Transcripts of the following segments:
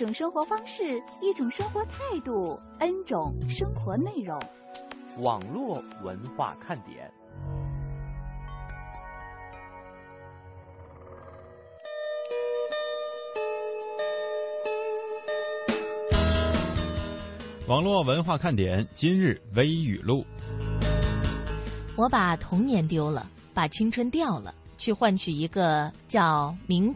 一种生活方式，一种生活态度，N 种生活内容。网络文化看点。网络文化看点今日微语录：我把童年丢了，把青春掉了，去换取一个叫名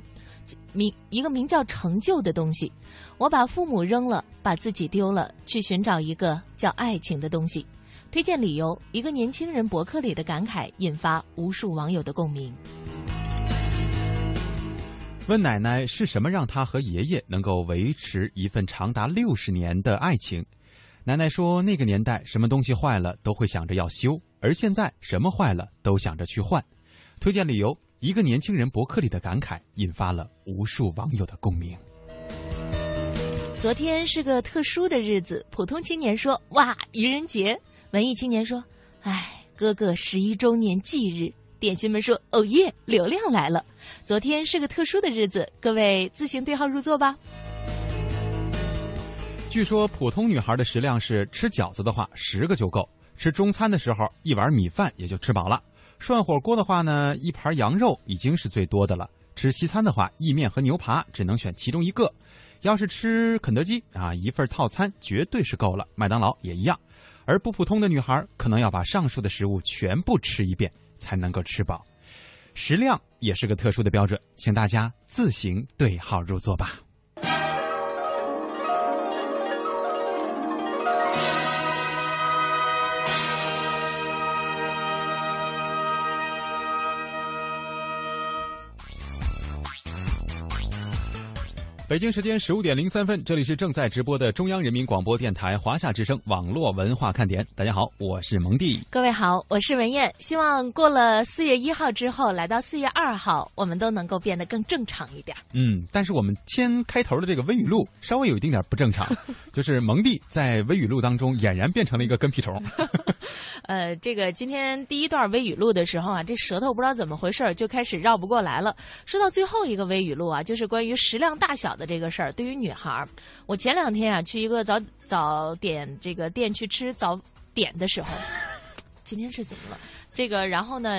名一个名叫成就的东西。我把父母扔了，把自己丢了，去寻找一个叫爱情的东西。推荐理由：一个年轻人博客里的感慨，引发无数网友的共鸣。问奶奶是什么让她和爷爷能够维持一份长达六十年的爱情？奶奶说：“那个年代，什么东西坏了都会想着要修，而现在什么坏了都想着去换。”推荐理由：一个年轻人博客里的感慨，引发了无数网友的共鸣。昨天是个特殊的日子，普通青年说：“哇，愚人节！”文艺青年说：“哎，哥哥十一周年忌日。”点心们说：“哦耶，流量来了！”昨天是个特殊的日子，各位自行对号入座吧。据说普通女孩的食量是吃饺子的话十个就够，吃中餐的时候一碗米饭也就吃饱了。涮火锅的话呢，一盘羊肉已经是最多的了。吃西餐的话，意面和牛扒只能选其中一个。要是吃肯德基啊，一份套餐绝对是够了。麦当劳也一样。而不普通的女孩可能要把上述的食物全部吃一遍才能够吃饱。食量也是个特殊的标准，请大家自行对号入座吧。北京时间十五点零三分，这里是正在直播的中央人民广播电台华夏之声网络文化看点。大家好，我是蒙蒂。各位好，我是文艳。希望过了四月一号之后，来到四月二号，我们都能够变得更正常一点。嗯，但是我们先开头的这个微语录稍微有一丁点不正常，就是蒙蒂在微语录当中俨然变成了一个跟屁虫。呃，这个今天第一段微语录的时候啊，这舌头不知道怎么回事就开始绕不过来了。说到最后一个微语录啊，就是关于食量大小。的这个事儿，对于女孩儿，我前两天啊去一个早早点这个店去吃早点的时候，今天是怎么了？这个然后呢，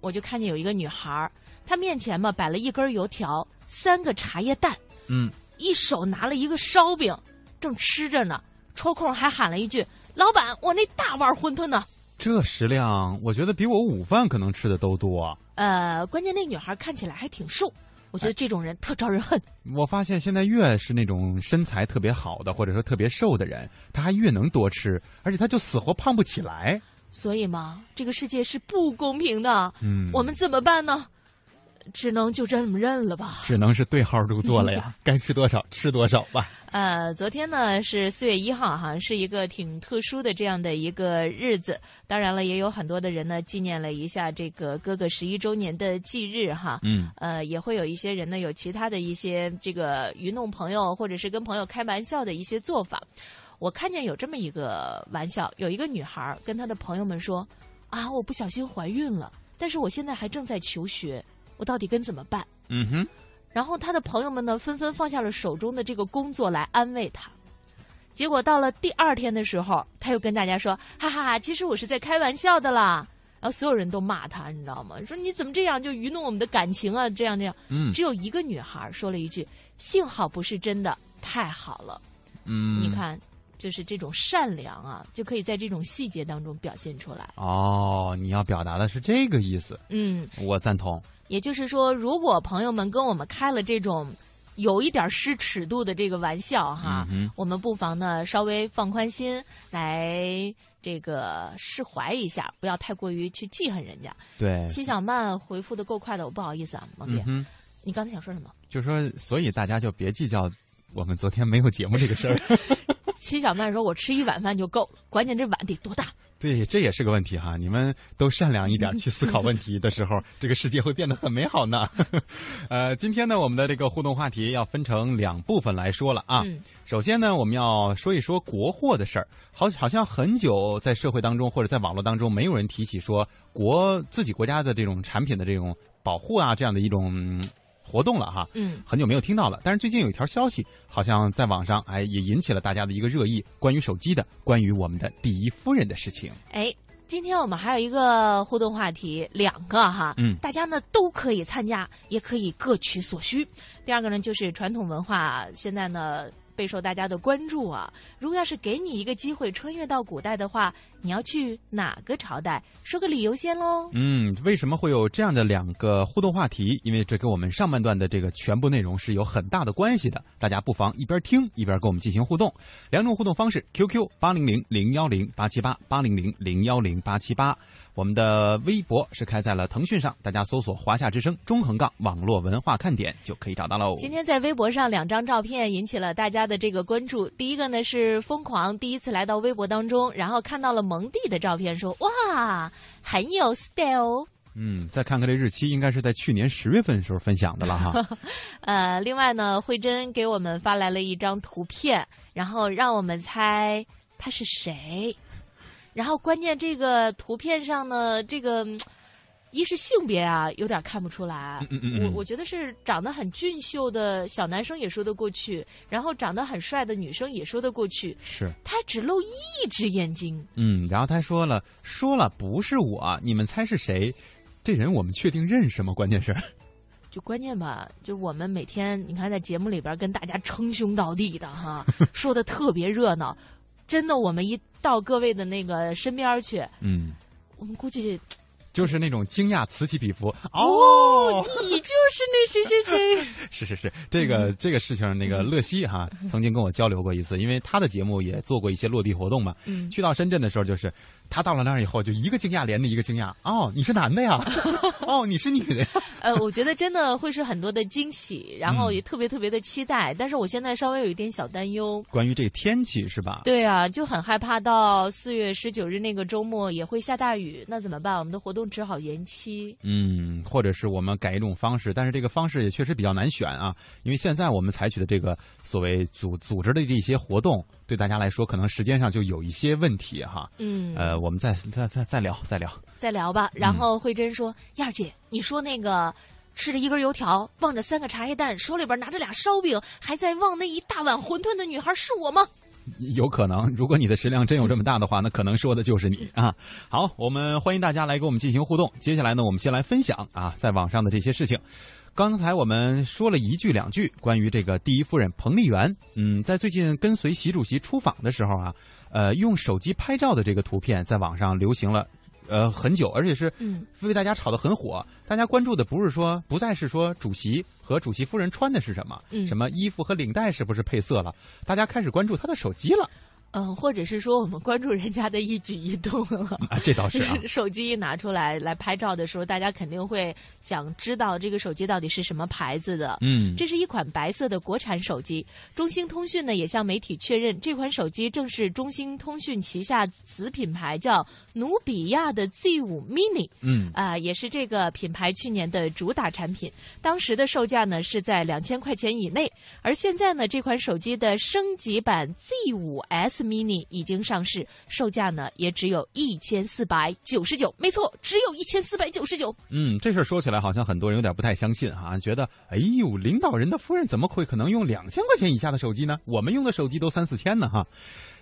我就看见有一个女孩儿，她面前嘛摆了一根油条，三个茶叶蛋，嗯，一手拿了一个烧饼，正吃着呢，抽空还喊了一句：“老板，我那大碗馄饨呢？”这食量，我觉得比我午饭可能吃的都多。呃，关键那女孩看起来还挺瘦。我觉得这种人特招人恨。我发现现在越是那种身材特别好的，或者说特别瘦的人，他还越能多吃，而且他就死活胖不起来。所以嘛，这个世界是不公平的。嗯，我们怎么办呢？只能就这么认了吧，只能是对号入座了呀，该吃多少吃多少吧。呃，昨天呢是四月一号，哈，是一个挺特殊的这样的一个日子。当然了，也有很多的人呢纪念了一下这个哥哥十一周年的忌日，哈。嗯。呃，也会有一些人呢有其他的一些这个愚弄朋友，或者是跟朋友开玩笑的一些做法。我看见有这么一个玩笑，有一个女孩跟她的朋友们说：“啊，我不小心怀孕了，但是我现在还正在求学。”我到底该怎么办？嗯哼，然后他的朋友们呢，纷纷放下了手中的这个工作来安慰他。结果到了第二天的时候，他又跟大家说：“哈哈，其实我是在开玩笑的啦。”然后所有人都骂他，你知道吗？说你怎么这样就愚弄我们的感情啊？这样这样。嗯。只有一个女孩说了一句：“幸好不是真的，太好了。”嗯。你看，就是这种善良啊，就可以在这种细节当中表现出来。哦，你要表达的是这个意思。嗯，我赞同。也就是说，如果朋友们跟我们开了这种有一点失尺度的这个玩笑哈，我们不妨呢稍微放宽心，来这个释怀一下，不要太过于去记恨人家。对，七小曼回复的够快的，我不好意思啊，蒙姐，你刚才想说什么？就说，所以大家就别计较我们昨天没有节目这个事儿。齐小曼说：“我吃一碗饭就够了，关键这碗得多大。”对，这也是个问题哈。你们都善良一点，去思考问题的时候，这个世界会变得很美好呢。呃，今天呢，我们的这个互动话题要分成两部分来说了啊。嗯首先呢，我们要说一说国货的事儿。好，好像很久在社会当中或者在网络当中，没有人提起说国自己国家的这种产品的这种保护啊，这样的一种嗯活动了哈。嗯，很久没有听到了，但是最近有一条消息，好像在网上哎也引起了大家的一个热议，关于手机的，关于我们的第一夫人的事情。哎，今天我们还有一个互动话题，两个哈，嗯大家呢都可以参加，也可以各取所需。第二个呢，就是传统文化现在呢备受大家的关注啊。如果要是给你一个机会穿越到古代的话，你要去哪个朝代？说个理由先喽。嗯，为什么会有这样的两个互动话题？因为这跟我们上半段的这个全部内容是有很大的关系的。大家不妨一边听一边跟我们进行互动。两种互动方式：QQ 八零零零幺零八七八八零零零幺零八七八。我们的微博是开在了腾讯上，大家搜索“华夏之声”中横杠网络文化看点就可以找到喽。今天在微博上两张照片引起了大家的这个关注。第一个呢是疯狂第一次来到微博当中，然后看到了蒙蒂的照片，说哇很有 style。嗯，再看看这日期，应该是在去年十月份的时候分享的了哈。呃，另外呢，慧珍给我们发来了一张图片，然后让我们猜他是谁。然后关键这个图片上呢，这个嗯一是性别啊，有点看不出来。嗯嗯嗯我我觉得是长得很俊秀的小男生也说得过去，然后长得很帅的女生也说得过去。是，他只露一只眼睛，嗯，然后他说了，说了不是我，你们猜是谁？这人我们确定认识吗？关键是，就关键吧，就我们每天你看在节目里边跟大家称兄道弟的哈，说的特别热闹。真的，我们一到各位的那个身边去，嗯，我们估计就是那种惊讶此起彼伏。哦，你就是那谁谁谁。是是是，这个这个事情，那个乐西哈曾经跟我交流过一次，因为他的节目也做过一些落地活动嘛。嗯去到深圳的时候，就是他到了那儿以后，就一个惊讶连着一个惊讶。哦，你是男的呀？哦，你是女的呀？呃，我觉得真的会是很多的惊喜，然后嗯也特别特别的期待。但是我现在稍微有一点小担忧。关于这个天气是吧？对啊，就很害怕到四月十九日那个周末也会下大雨，那怎么办？我们的活动只好延期。嗯，或者是我们改一种方式，但是这个方式也确实比较难选啊，因为现在我们采取的这个所谓组组织的这些活动，对大家来说可能时间上就有一些问题哈。嗯，呃，我们再再再再聊再聊。再聊吧。然后慧珍说：“燕儿姐，你说那个吃着一根油条，望着三个茶叶蛋，手里边拿着俩烧饼，还在望那一大碗馄饨的女孩是我吗？”有可能，如果你的食量真有这么大的话，那可能说的就是你啊。好，我们欢迎大家来跟我们进行互动。接下来呢，我们先来分享啊，在网上的这些事情。刚才我们说了一句两句关于这个第一夫人彭丽媛，嗯，在最近跟随习主席出访的时候啊，呃，用手机拍照的这个图片在网上流行了。呃，很久，而且是嗯为大家炒得很火。大家关注的不是说，不再是说主席和主席夫人穿的是什么，嗯什么衣服和领带是不是配色了，大家开始关注他的手机了。嗯，或者是说我们关注人家的一举一动了。啊，这倒是啊。手机一拿出来来拍照的时候，大家肯定会想知道这个手机到底是什么牌子的。嗯，这是一款白色的国产手机。中兴通讯呢也向媒体确认，这款手机正是中兴通讯旗下子品牌叫努比亚的 Z 五 mini。嗯啊、也是这个品牌去年的主打产品，当时的售价呢是在两千块钱以内，而现在呢这款手机的升级版 Z 五 S mini 已经上市，售价呢也只有一千四百九十九，没错，只有一千四百九十九。嗯，这事儿说起来好像很多人有点不太相信哈、觉得哎呦，领导人的夫人怎么会可能用两千块钱以下的手机呢？我们用的手机都三四千呢哈。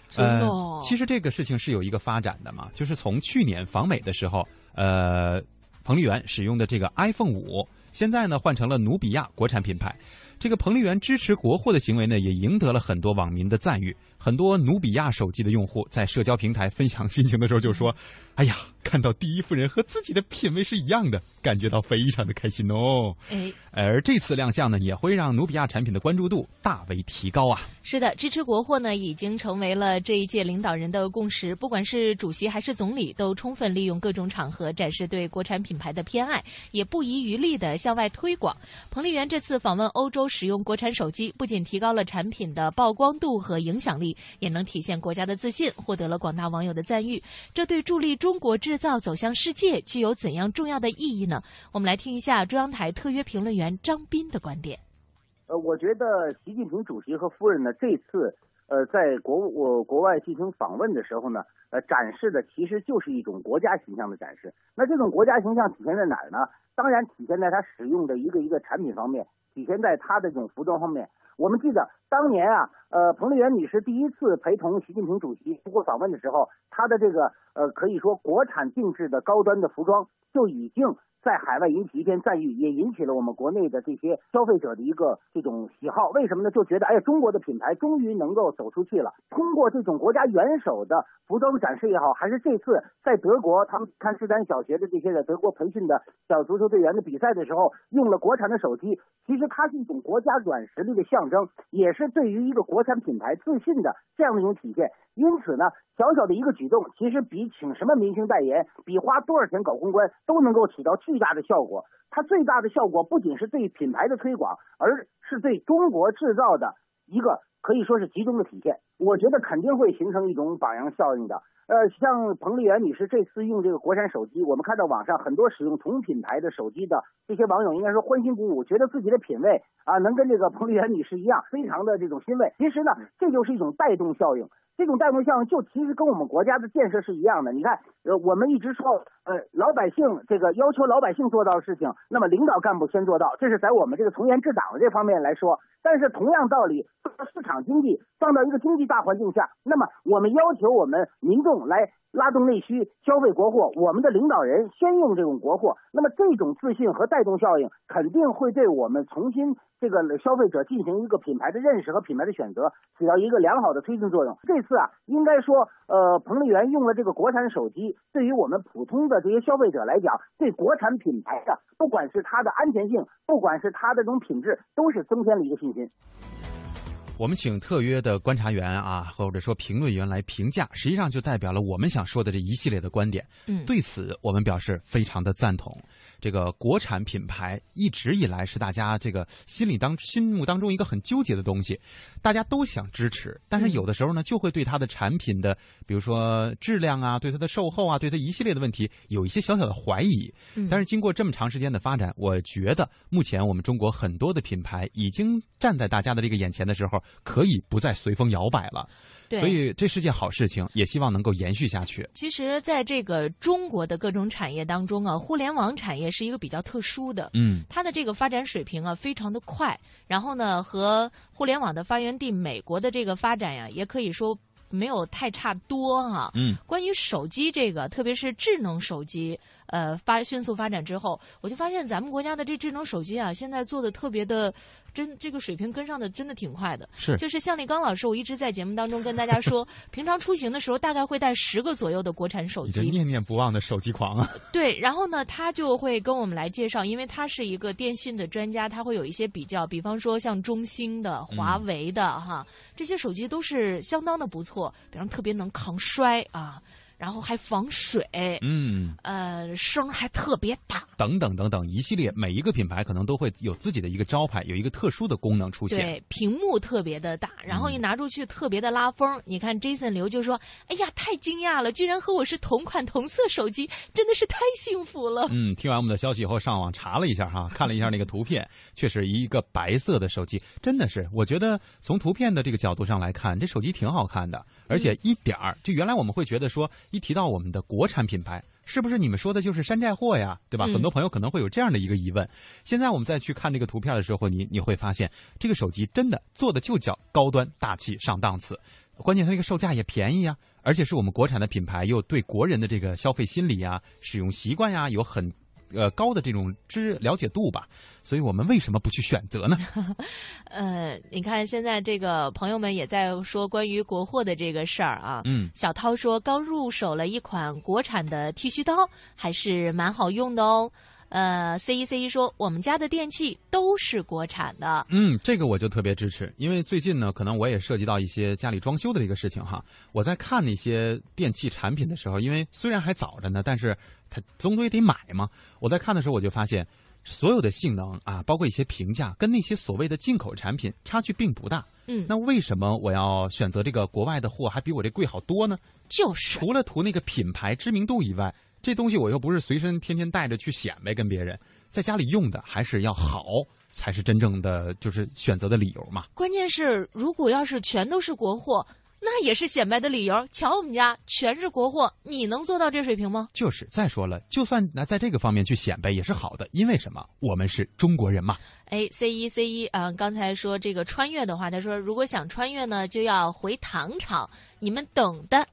真的哦呃，其实这个事情是有一个发展的嘛，就是从去年访美的时候，呃，彭丽媛使用的这个 iPhone 五，现在呢换成了努比亚国产品牌。这个彭丽媛支持国货的行为呢，也赢得了很多网民的赞誉。很多努比亚手机的用户在社交平台分享心情的时候就说：“哎呀，看到第一夫人和自己的品味是一样的，感觉到非常的开心哦。”哎，而这次亮相呢，也会让努比亚产品的关注度大为提高啊。是的，支持国货呢，已经成为了这一届领导人的共识。不管是主席还是总理，都充分利用各种场合展示对国产品牌的偏爱，也不遗余力的向外推广。彭丽媛这次访问欧洲使用国产手机，不仅提高了产品的曝光度和影响力，也能体现国家的自信，获得了广大网友的赞誉。这对助力中国制造走向世界具有怎样重要的意义呢？我们来听一下中央台特约评论员张斌的观点。呃，我觉得习近平主席和夫人呢，这次呃在国我国外进行访问的时候呢，呃展示的其实就是一种国家形象的展示。那这种国家形象体现在哪儿呢？当然体现在他使用的一个一个产品方面，体现在他的这种服装方面。我们记得当年啊，呃，彭丽媛女士第一次陪同习近平主席出国访问的时候，她的这个呃可以说国产定制的高端的服装就已经。在海外引起一片赞誉，也引起了我们国内的这些消费者的一个这种喜好。为什么呢？就觉得，哎呀，中国的品牌终于能够走出去了。通过这种国家元首的服装展示也好，还是这次在德国他们看斯坦小学的这些在德国培训的小足球队员的比赛的时候，用了国产的手机，其实它是一种国家软实力的象征，也是对于一个国产品牌自信的这样的一种体现。因此呢，小小的一个举动，其实比请什么明星代言，比花多少钱搞公关，都能够起到巨大的效果。它最大的效果不仅是对品牌的推广，而是对中国制造的一个可以说是集中的体现。我觉得肯定会形成一种榜样效应的。呃，像彭丽媛女士这次用这个国产手机，我们看到网上很多使用同品牌的手机的这些网友，应该说欢欣鼓舞，觉得自己的品味啊能跟这个彭丽媛女士一样，非常的这种欣慰。其实呢，这就是一种带动效应。这种带动效应就其实跟我们国家的建设是一样的。你看，呃，我们一直说，呃，老百姓这个要求老百姓做到的事情，那么领导干部先做到，这是在我们这个从严治党的这方面来说。但是同样道理，市场经济放到一个经济大环境下，那么我们要求我们民众来拉动内需、消费国货，我们的领导人先用这种国货，那么这种自信和带动效应肯定会对我们重新这个消费者进行一个品牌的认识和品牌的选择起到一个良好的推进作用。这是啊，应该说，呃，彭丽媛用了这个国产手机，对于我们普通的这些消费者来讲，对国产品牌的，不管是它的安全性，不管是它的这种品质，都是增添了一个信心。我们请特约的观察员啊，或者说评论员来评价，实际上就代表了我们想说的这一系列的观点。嗯，对此我们表示非常的赞同。这个国产品牌一直以来是大家这个心里当心目当中一个很纠结的东西，大家都想支持，但是有的时候呢，就会对它的产品的，比如说质量啊，对它的售后啊，对它一系列的问题有一些小小的怀疑。嗯，但是经过这么长时间的发展，我觉得目前我们中国很多的品牌已经站在大家的这个眼前的时候。可以不再随风摇摆了，所以这是件好事情，也希望能够延续下去。其实，在这个中国的各种产业当中啊，互联网产业是一个比较特殊的，嗯，它的这个发展水平啊非常的快，然后呢，和互联网的发源地美国的这个发展呀，也可以说没有太差多哈。嗯，关于手机这个，特别是智能手机，呃，发迅速发展之后，我就发现咱们国家的这智能手机啊，现在做的特别的。真这个水平跟上的真的挺快的，是就是向立刚老师，我一直在节目当中跟大家说，平常出行的时候大概会带十个左右的国产手机，念念不忘的手机狂啊。对，然后呢，他就会跟我们来介绍，因为他是一个电信的专家，他会有一些比较，比方说像中兴的、华为的哈，这些手机都是相当的不错，比方特别能抗摔啊。然后还防水，嗯，呃，声还特别大，等等等等，一系列每一个品牌可能都会有自己的一个招牌，有一个特殊的功能出现。对，屏幕特别的大，然后一拿出去特别的拉风。你看，Jason 刘就说：“哎呀，太惊讶了，居然和我是同款同色手机，真的是太幸福了。”嗯，听完我们的消息以后，上网查了一下哈，看了一下那个图片，确实一个白色的手机，真的是，我觉得从图片的这个角度上来看，这手机挺好看的，而且一点儿就原来我们会觉得说。一提到我们的国产品牌，是不是你们说的就是山寨货呀？对吧？很多朋友可能会有这样的一个疑问。现在我们再去看这个图片的时候，你你会发现，这个手机真的做的就叫高端大气上档次。关键它这个售价也便宜啊，而且是我们国产的品牌，又对国人的这个消费心理呀、使用习惯呀有很。呃，高的这种知了解度吧，所以我们为什么不去选择呢？呃，你看现在这个朋友们也在说关于国货的这个事儿啊。嗯，小涛说刚入手了一款国产的剃须刀，还是蛮好用的哦。呃，C 一 C 一说，我们家的电器都是国产的。嗯，这个我就特别支持，因为最近呢，可能我也涉及到一些家里装修的这个事情哈。我在看那些电器产品的时候，因为虽然还早着呢，但是它总归得买嘛。我在看的时候，我就发现，所有的性能啊，包括一些评价，跟那些所谓的进口产品差距并不大。嗯，那为什么我要选择这个国外的货，还比我这贵好多呢？就是除了图那个品牌知名度以外，这东西我又不是随身天天带着去显摆跟别人，在家里用的还是要好，才是真正的就是选择的理由嘛。关键是，如果要是全都是国货，那也是显摆的理由。瞧我们家全是国货，你能做到这水平吗？就是再说了，就算那在这个方面去显摆也是好的，因为什么？我们是中国人嘛。哎，C 一 C 一啊，刚才说这个穿越的话，他说如果想穿越呢，就要回唐朝。你们懂的，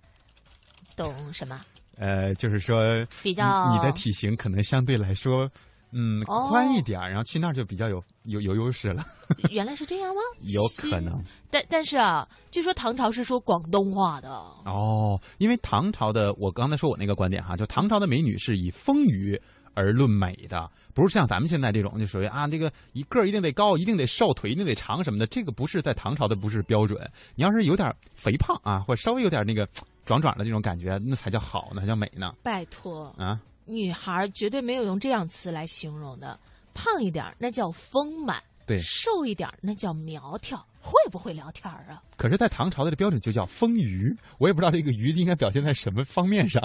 懂什么？呃，就是说比较你的体型可能相对来说，嗯，哦宽一点儿，然后去那儿就比较有有有优势了，原来是这样吗？有可能。但但是啊，据说唐朝是说广东话的。哦，因为唐朝的，我刚才说我那个观点哈，就唐朝的美女是以丰腴而论美的，不是像咱们现在这种就属于啊，这个一个儿一定得高，一定得瘦，腿一定得长什么的，这个不是在唐朝的不是标准。你要是有点肥胖啊，或者稍微有点那个 壮壮的这种感觉，那才叫好呢，才叫美呢拜托，啊。女孩绝对没有用这样词来形容的。胖一点儿那叫丰满，对瘦一点儿那叫苗条。会不会聊天儿啊？可是，在唐朝的这标准就叫丰腴，我也不知道这个腴应该表现在什么方面上。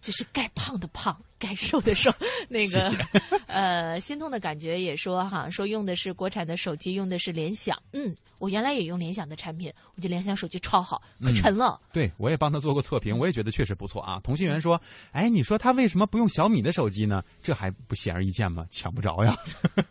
就是该胖的胖，该瘦的瘦。那个，谢谢呃，心痛的感觉也说哈，说用的是国产的手机，用的是联想。嗯，我原来也用联想的产品，我觉得联想手机超好，可沉了。对，我也帮他做过测评，我也觉得确实不错啊。同心圆说：“哎，你说他为什么不用小米的手机呢？这还不显而易见吗？抢不着呀。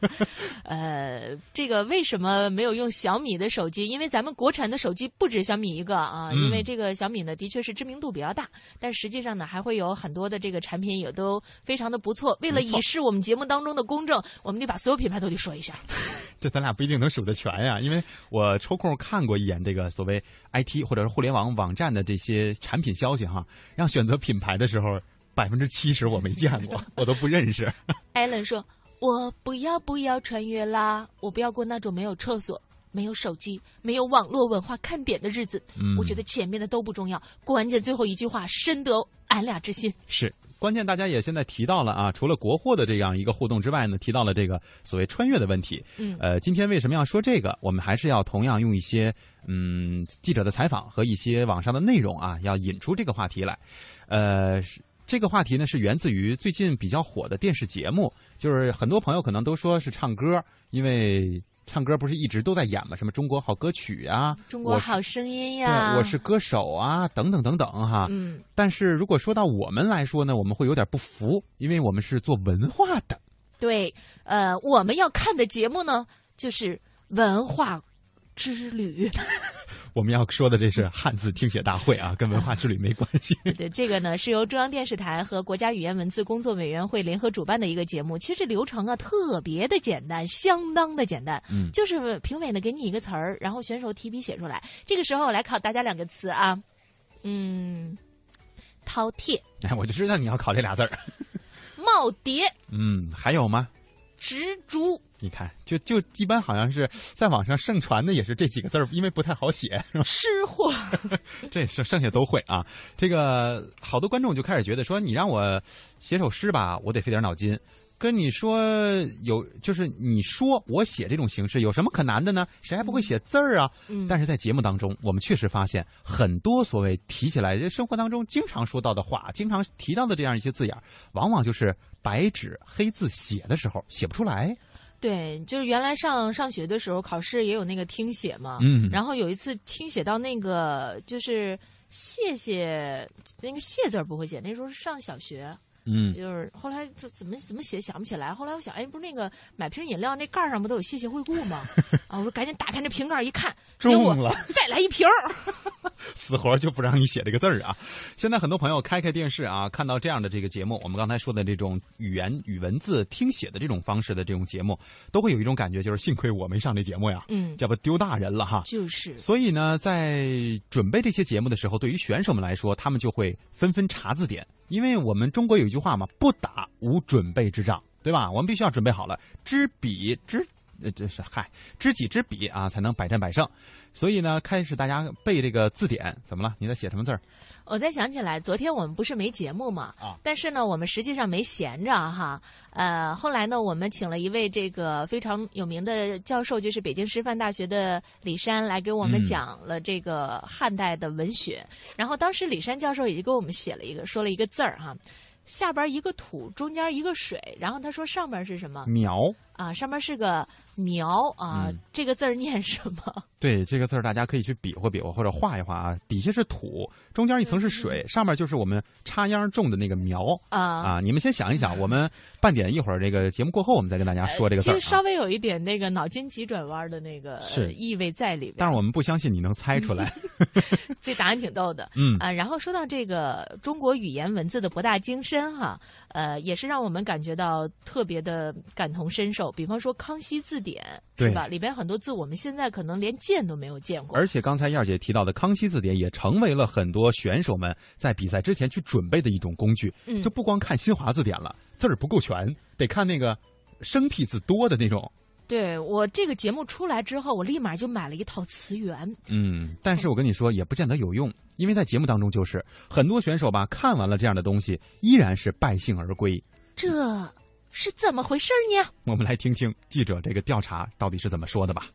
呃，这个为什么没有用小米的手机？因为咱们国产的手机不止小米一个啊。嗯因为这个小米呢，的确是知名度比较大，但实际上呢，还会有很多的这个产品也都非常的不错。为了以示我们节目当中的公正，我们得把所有品牌都得说一下。这咱俩不一定能数得全呀，因为我抽空看过一眼这个所谓 IT 或者是互联网网站的这些产品消息哈，让选择品牌的时候，百分之七十我没见过，我都不认识。艾伦说：“我不要不要穿越啦，我不要过那种没有厕所、没有手机、没有网络文化看点的日子。嗯我觉得前面的都不重要，关键最后一句话深得俺俩之心。是。关键，大家也现在提到了啊，除了国货的这样一个互动之外呢，提到了这个所谓穿越的问题。嗯呃，今天为什么要说这个？我们还是要同样用一些嗯记者的采访和一些网上的内容啊，要引出这个话题来。呃，这个话题呢是源自于最近比较火的电视节目，就是很多朋友可能都说是唱歌，因为唱歌不是一直都在演吗，什么中国好歌曲啊，中国好声音对呀，我是歌手啊，等等等等哈。嗯，但是如果说到我们来说呢，我们会有点不服，因为我们是做文化的。对，呃，我们要看的节目呢，就是文化之旅。我们要说的这是汉字听写大会啊，跟文化之旅没关系。对，这个呢是由中央电视台和国家语言文字工作委员会联合主办的一个节目。其实这流程啊特别的简单，相当的简单。嗯就是评委呢给你一个词儿，然后选手提笔写出来。这个时候来考大家两个词啊，嗯，饕餮、哎，我就知道你要考这俩字儿。耄耋、嗯，还有吗？植株。你看，就就一般好像是在网上盛传的也是这几个字儿，因为不太好写，是吧？吃货，这剩剩下都会啊。这个好多观众就开始觉得说，你让我写首诗吧，我得费点脑筋。跟你说有，就是你说我写这种形式有什么可难的呢？谁还不会写字儿啊？嗯但是在节目当中，我们确实发现很多所谓提起来生活当中经常说到的话，经常提到的这样一些字眼儿，往往就是白纸黑字写的时候写不出来。对，就是原来上上学的时候，考试也有那个听写嘛。嗯然后有一次听写到那个就是谢谢那个谢字儿不会写，那时候是上小学。嗯，就是后来就怎么怎么写想不起来，后来我想，哎，不是那个买瓶饮料那盖上不都有谢谢惠顾吗？啊，我说赶紧打开那瓶盖一看，中了再来一瓶儿。死活就不让你写这个字儿啊！现在很多朋友开开电视啊，看到这样的这个节目，我们刚才说的这种语言与文字听写的这种方式的这种节目，都会有一种感觉，就是幸亏我没上这节目呀，嗯，这不丢大人了哈。就是所以呢，在准备这些节目的时候，对于选手们来说，他们就会纷纷查字典，因为我们中国有一句话嘛，“不打无准备之仗”，对吧？我们必须要准备好了，知彼知呃，这是嗨，知己知彼啊，才能百战百胜。所以呢，开始大家背这个字典，怎么了？你在写什么字儿？我在想起来，昨天我们不是没节目嘛？啊但是呢，我们实际上没闲着哈。呃，后来呢，我们请了一位这个非常有名的教授，就是北京师范大学的李山，来给我们嗯讲了这个汉代的文学。然后当时李山教授也就给我们写了一个，说了一个字儿哈。下边一个土，中间一个水，然后他说上边是什么苗。啊？上面是个苗啊，嗯这个字儿念什么？对这个字儿，大家可以去比划比划或者画一画啊。底下是土，中间一层是水，上面就是我们插秧种的那个苗啊啊。你们先想一想，我们半点一会儿这个节目过后，我们再跟大家说这个字儿、啊。其实稍微有一点那个脑筋急转弯的那个是意味在里边。但是我们不相信你能猜出来。这答案挺逗的。嗯啊，然后说到这个中国语言文字的博大精深哈，呃，也是让我们感觉到特别的感同身受。比方说《康熙字典》对是吧？里边很多字我们现在可能连见都没有见过。而且刚才燕儿姐提到的《康熙字典》也成为了很多选手们在比赛之前去准备的一种工具。嗯就不光看新华字典了，字儿不够全，得看那个生僻字多的那种。对我这个节目出来之后，我立马就买了一套词源。嗯，但是我跟你说，也不见得有用，因为在节目当中，就是很多选手吧，看完了这样的东西，依然是败兴而归。这是怎么回事呢？我们来听听记者这个调查到底是怎么说的吧。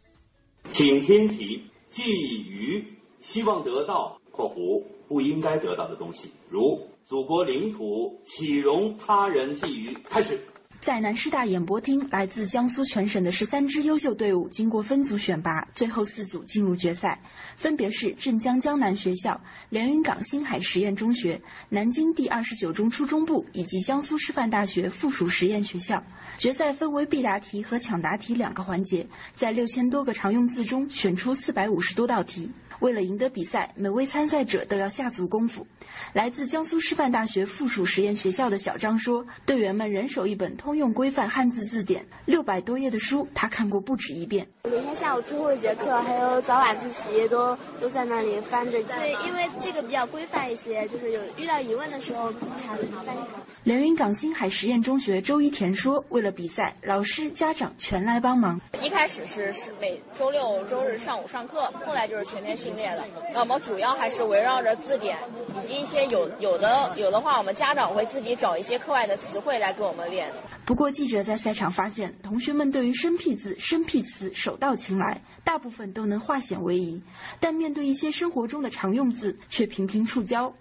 请听题寄予希望得到（括弧不应该得到的东西），如祖国领土岂容他人觊觎？开始。在南师大演播厅，来自江苏全省的十三支优秀队伍经过分组选拔，最后四组进入决赛，分别是镇江江南学校、连云港星海实验中学、南京第二十九中初中部以及江苏师范大学附属实验学校。决赛分为必答题和抢答题两个环节，在六千多个常用字中选出四百五十多道题。为了赢得比赛，每位参赛者都要下足功夫。来自江苏师范大学附属实验学校的小张说：“队员们人手一本通用规范汉字字典，六百多页的书，他看过不止一遍。每天下午最后一节课，还有早晚自习都都在那里翻着。对，因为这个比较规范一些，就是有遇到疑问的时候查翻译。”连云港星海实验中学周一田说：“为了比赛，老师、家长全来帮忙。一开始是是每周六周日上午上课，后来就是全天训练了。那我们主要还是围绕着字典以及一些有有的有的话，我们家长会自己找一些课外的词汇来给我们练。”不过，记者在赛场发现，同学们对于生僻字、生僻词手到擒来，大部分都能化险为夷，但面对一些生活中的常用字，却频频触礁。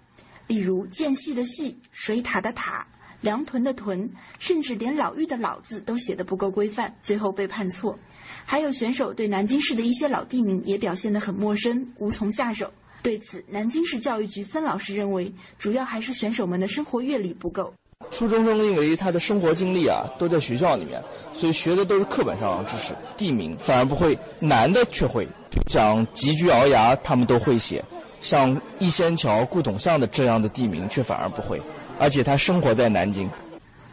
例如间隙的隙、水塔的塔、粮屯的屯，甚至连老妪的老字都写得不够规范，最后被判错。还有选手对南京市的一些老地名也表现得很陌生，无从下手。对此，南京市教育局曾老师认为，主要还是选手们的生活阅历不够。初中生因为他的生活经历啊都在学校里面，所以学的都是课本上的知识，地名反而不会，难的却会，像吉居鳌牙他们都会写，像逸仙桥、顾董巷的这样的地名却反而不会，而且他生活在南京。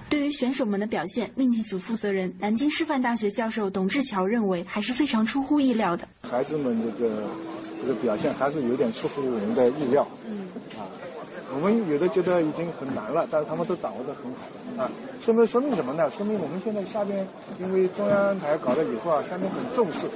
对于选手们的表现，命题组负责人、南京师范大学教授董志桥认为，还是非常出乎意料的。孩子们这个这个表现还是有点出乎我们的意料。嗯，啊，我们有的觉得已经很难了，但是他们都掌握得很好啊。说明说明什么呢？说明我们现在下边因为中央台搞了以后啊，下面很重视，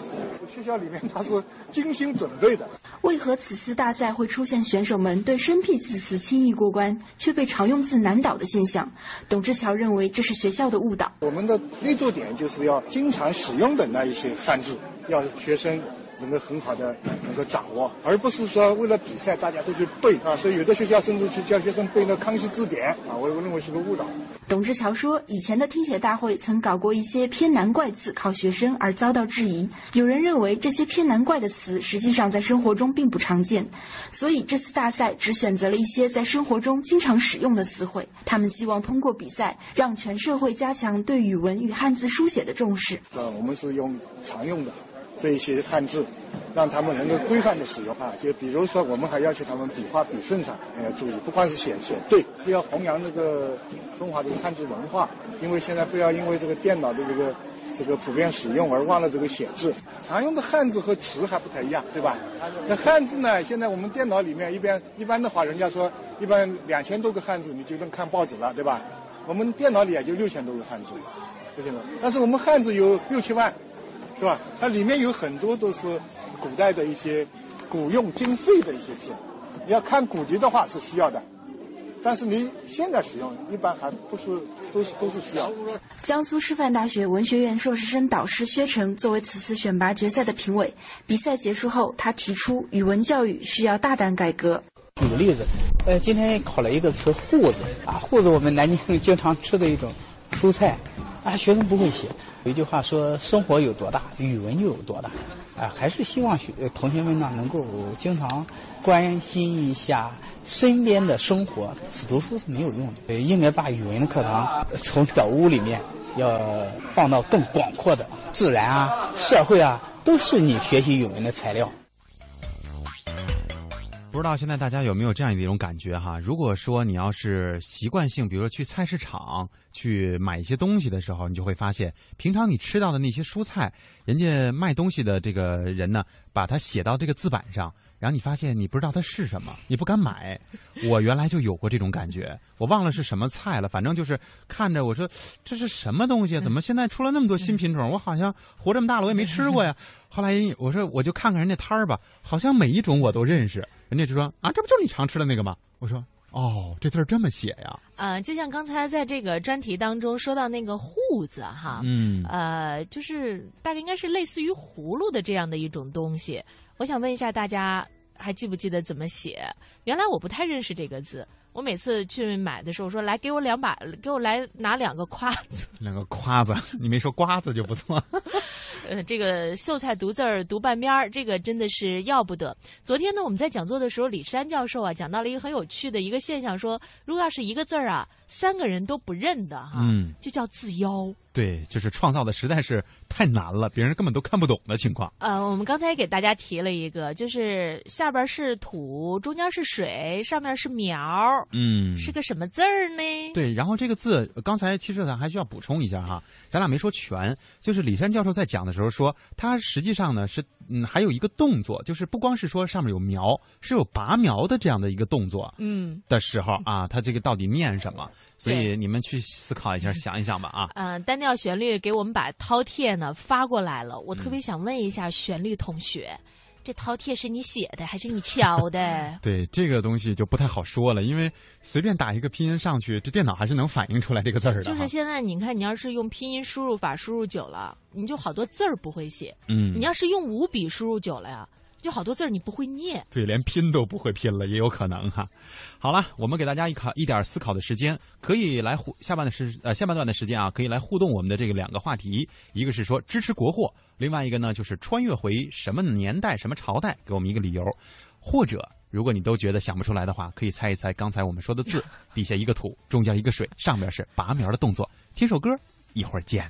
学校里面他是精心准备的。为何此次大赛会出现选手们对生僻字词轻易过关，却被常用字难倒的现象？董志桥认为这是学校的误导。我们的立足点就是要经常使用的那一些汉字，要学生能够很好的能够掌握，而不是说为了比赛大家都去背啊。所以有的学校甚至去教学生背那《康熙字典》啊，我我认为是个误导。董志强说，以前的听写大会曾搞过一些偏难怪字考学生，而遭到质疑。有人认为这些偏难怪的词实际上在生活中并不常见，所以这次大赛只选择了一些在生活中经常使用的词汇。他们希望通过比赛，让全社会加强对语文与汉字书写的重视。呃，我们是用常用的这一些汉字，让他们能够规范的使用啊。就比如说，我们还要求他们笔画笔顺上要注意，不光是写写对，要弘扬这个中华的汉字文化。因为现在不要因为这个电脑的这个这个普遍使用而忘了这个写字。常用的汉字和词还不太一样，对吧？那汉字呢，现在我们电脑里面一般一般的话，人家说一般两千多个汉字你就能看报纸了，对吧？我们电脑里也就六千多个汉字，六千多，但是我们汉字有六七万。是吧？它里面有很多都是古代的一些古用经费的一些字，你要看古籍的话是需要的，但是您现在使用一般还不是都是都是需要。江苏师范大学文学院硕士生导师薛成作为此次选拔决赛的评委，比赛结束后，他提出语文教育需要大胆改革。举个例子，呃，今天考了一个词“瓠子”啊，瓠子我们南京经常吃的一种蔬菜，啊，学生不会写。有一句话说：“生活有多大，语文就有多大。”啊，还是希望学同学们呢能够经常关心一下身边的生活。只读书是没有用的，应该把语文的课堂从小屋里面要放到更广阔的自然啊、社会啊，都是你学习语文的材料。不知道现在大家有没有这样一种感觉哈？如果说你要是习惯性，比如说去菜市场去买一些东西的时候，你就会发现，平常你吃到的那些蔬菜，人家卖东西的这个人呢，把它写到这个字板上，然后你发现你不知道它是什么，你不敢买。我原来就有过这种感觉，我忘了是什么菜了，反正就是看着我说这是什么东西？怎么现在出了那么多新品种？我好像活这么大了我也没吃过呀。后来我说我就看看人家摊儿吧，好像每一种我都认识。人家就说啊，这不就是你常吃的那个吗？我说哦，这字儿这么写呀。呃，就像刚才在这个专题当中说到那个“瓠”字哈，嗯，呃，就是大概应该是类似于葫芦的这样的一种东西。我想问一下大家，还记不记得怎么写？原来我不太认识这个字。我每次去买的时候说：“来，给我两把，给我来拿两个夸子。”两个夸子，你没说瓜子就不错。呃，这个秀才读字儿读半边儿，这个真的是要不得。昨天呢，我们在讲座的时候，李山教授啊讲到了一个很有趣的一个现象，说如果要是一个字儿啊，三个人都不认的哈，嗯，就叫字妖。对，就是创造的实在是太难了，别人根本都看不懂的情况。呃，我们刚才也给大家提了一个，就是下边是土，中间是水，上面是苗，嗯，是个什么字儿呢？对，然后这个字，刚才其实咱还需要补充一下哈，咱俩没说全，就是李山教授在讲的时候说，它实际上呢是，嗯，还有一个动作，就是不光是说上面有苗，是有拔苗的这样的一个动作，嗯，的时候啊，它这个到底念什么？所以你们去思考一下，想一想吧啊。嗯，单调旋律给我们把饕餮呢发过来了，我特别嗯想问一下旋律同学，这饕餮是你写的还是你敲的？对这个东西就不太好说了，因为随便打一个拼音上去，这电脑还是能反映出来这个字儿的。就是现在，你看，你要是用拼音输入法输入久了，你就好多字儿不会写。嗯，你要是用五笔输入久了呀，就好多字儿你不会念。对，连拼都不会拼了，也有可能哈。好了，我们给大家一考一点思考的时间，可以来互下半的时呃下半段的时间啊，可以来互动我们的这个两个话题，一个是说支持国货，另外一个呢就是穿越回什么年代、什么朝代，给我们一个理由，或者如果你都觉得想不出来的话，可以猜一猜刚才我们说的字，底下一个土，中间一个水，上面是拔苗的动作。听首歌，一会儿见。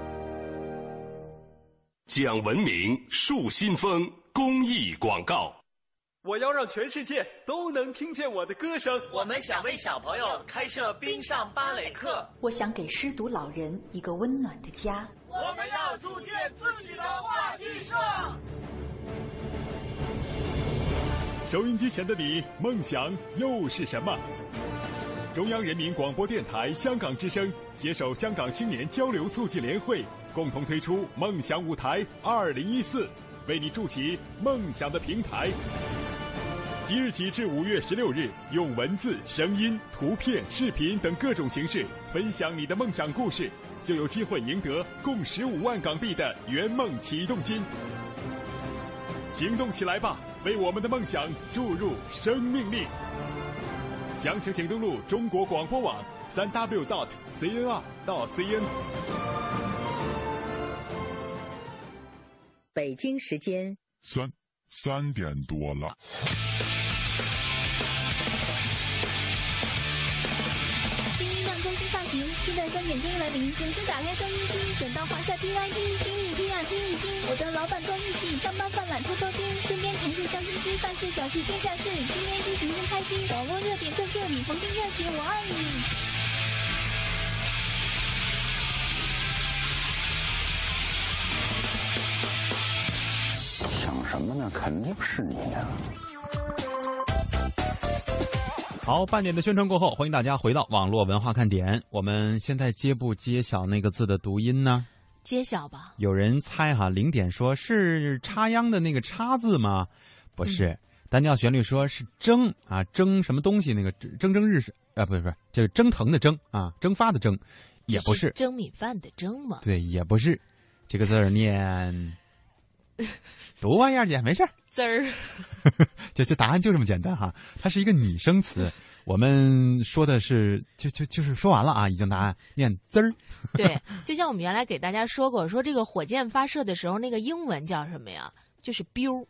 讲文明树新风公益广告。我要让全世界都能听见我的歌声。我们想为小朋友开设冰上芭蕾课。我想给失独老人一个温暖的家。我们要组建自己的话剧社。收音机前的你，梦想又是什么？中央人民广播电台香港之声携手香港青年交流促进联会，共同推出“梦想舞台二零一四”，为你筑起梦想的平台。即日起至五月十六日，用文字、声音、图片、视频等各种形式分享你的梦想故事，就有机会赢得共十五万港币的圆梦启动金。行动起来吧，为我们的梦想注入生命力！详情请登录中国广播网三 w dot cnr 到 cn。北京时间三三点多了。新音量更新发型，期待三点钟来临。准时打开收音机，转到华夏 tid 听一听啊，听一听。我的老板够义气，上班犯懒偷偷听，身边同事笑嘻嘻，大事小事天下事。今天心情真开心，网络热点在这里，逢丁热节我爱你。想什么呢？肯定是你呀、好，半点的宣传过后，欢迎大家回到网络文化看点。我们现在揭不揭晓那个字的读音呢？揭晓吧。有人猜哈，零点说是插秧的那个插字吗？不是。单调旋律说是蒸啊，蒸什么东西？那个蒸蒸日上啊，不是不是，就是蒸腾的蒸啊，蒸发的蒸，也不是蒸米饭的蒸吗。对，也不是。这个字儿念 读吧，燕儿姐，没事儿。滋儿，这这答案就这么简单哈，它是一个拟声词。我们说的是，就就就是说完了啊，已经答案念滋儿。对，就像我们原来给大家说过，说这个火箭发射的时候，那个英文叫什么呀？就是 “biu”。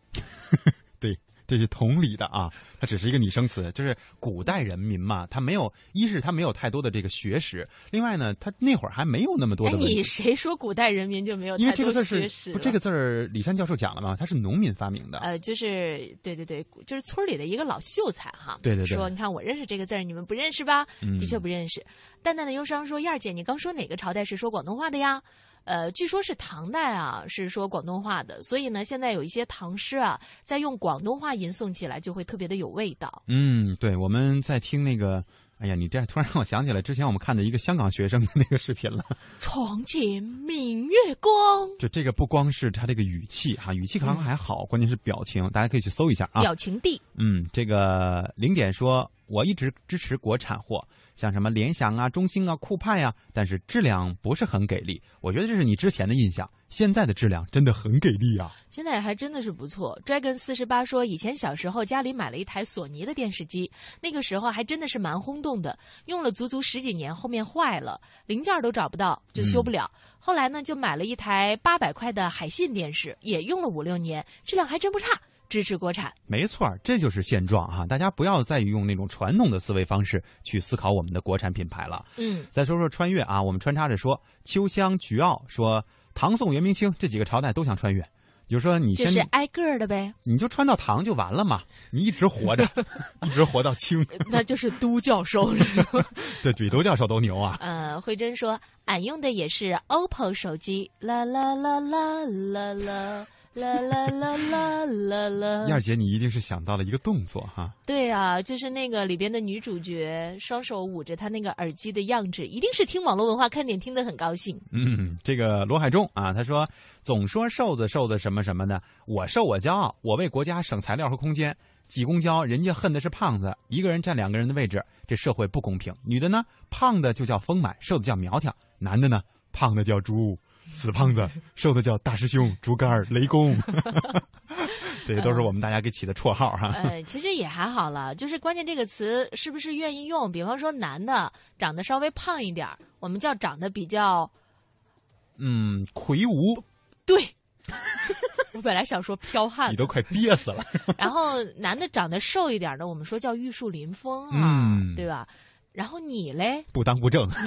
对。这是同理的啊，它只是一个拟声词，就是古代人民嘛，他没有，一是他没有太多的这个学识，另外呢，他那会儿还没有那么多的。哎，你谁说古代人民就没有因为这个字学识？不，这个字儿李山教授讲了嘛，他是农民发明的。呃，就是对对对，就是村里的一个老秀才哈。对对对。说你看我认识这个字儿，你们不认识吧？嗯、的确不认识。淡淡的忧伤说：“燕儿姐，你刚说哪个朝代是说广东话的呀？”呃，据说是唐代啊，是说广东话的，所以呢，现在有一些唐诗啊，在用广东话吟诵起来就会特别的有味道。嗯，对，我们在听那个，哎呀，你这突然让我想起来之前我们看的一个香港学生的那个视频了。床前明月光，就这个不光是他这个语气哈、啊，语气可能还好，嗯、关键是表情，大家可以去搜一下啊。表情帝。嗯，这个零点说，我一直支持国产货。像什么联想啊、中兴啊、酷派啊，但是质量不是很给力。我觉得这是你之前的印象，现在的质量真的很给力啊！现在还真的是不错。Dragon 四十八说，以前小时候家里买了一台索尼的电视机，那个时候还真的是蛮轰动的，用了足足十几年，后面坏了，零件都找不到，就修不了。嗯、后来呢，就买了一台八百块的海信电视，也用了五六年，质量还真不差。支持国产，没错，这就是现状哈、啊！大家不要再用那种传统的思维方式去思考我们的国产品牌了。嗯，再说说穿越啊，我们穿插着说，秋香、菊傲说唐宋元明清这几个朝代都想穿越，比如说你先就是挨个儿的呗，你就穿到唐就完了嘛，你一直活着，一直活到清。那就是都教授。对，比都教授都牛啊。呃，慧珍说，俺用的也是 OPPO 手机，啦啦啦啦啦啦。啦啦啦啦啦啦！燕儿姐，你一定是想到了一个动作哈。对啊，就是那个里边的女主角双手捂着她那个耳机的样子，一定是听网络文化看点听得很高兴。嗯，这个罗海仲啊，他说总说瘦子瘦子什么什么的，我瘦我骄傲，我为国家省材料和空间。挤公交，人家恨的是胖子，一个人占两个人的位置，这社会不公平。女的呢，胖的就叫丰满，瘦的叫苗条；男的呢，胖的叫猪。死胖子，瘦的叫大师兄、竹竿、雷公，这些都是我们大家给起的绰号哈。呃，其实也还好了，就是关键这个词是不是愿意用？比方说男的长得稍微胖一点我们叫长得比较，嗯，魁梧。对，我本来想说彪悍，你都快憋死了。然后男的长得瘦一点的，我们说叫玉树临风啊，嗯、对吧？然后你嘞？不当不正。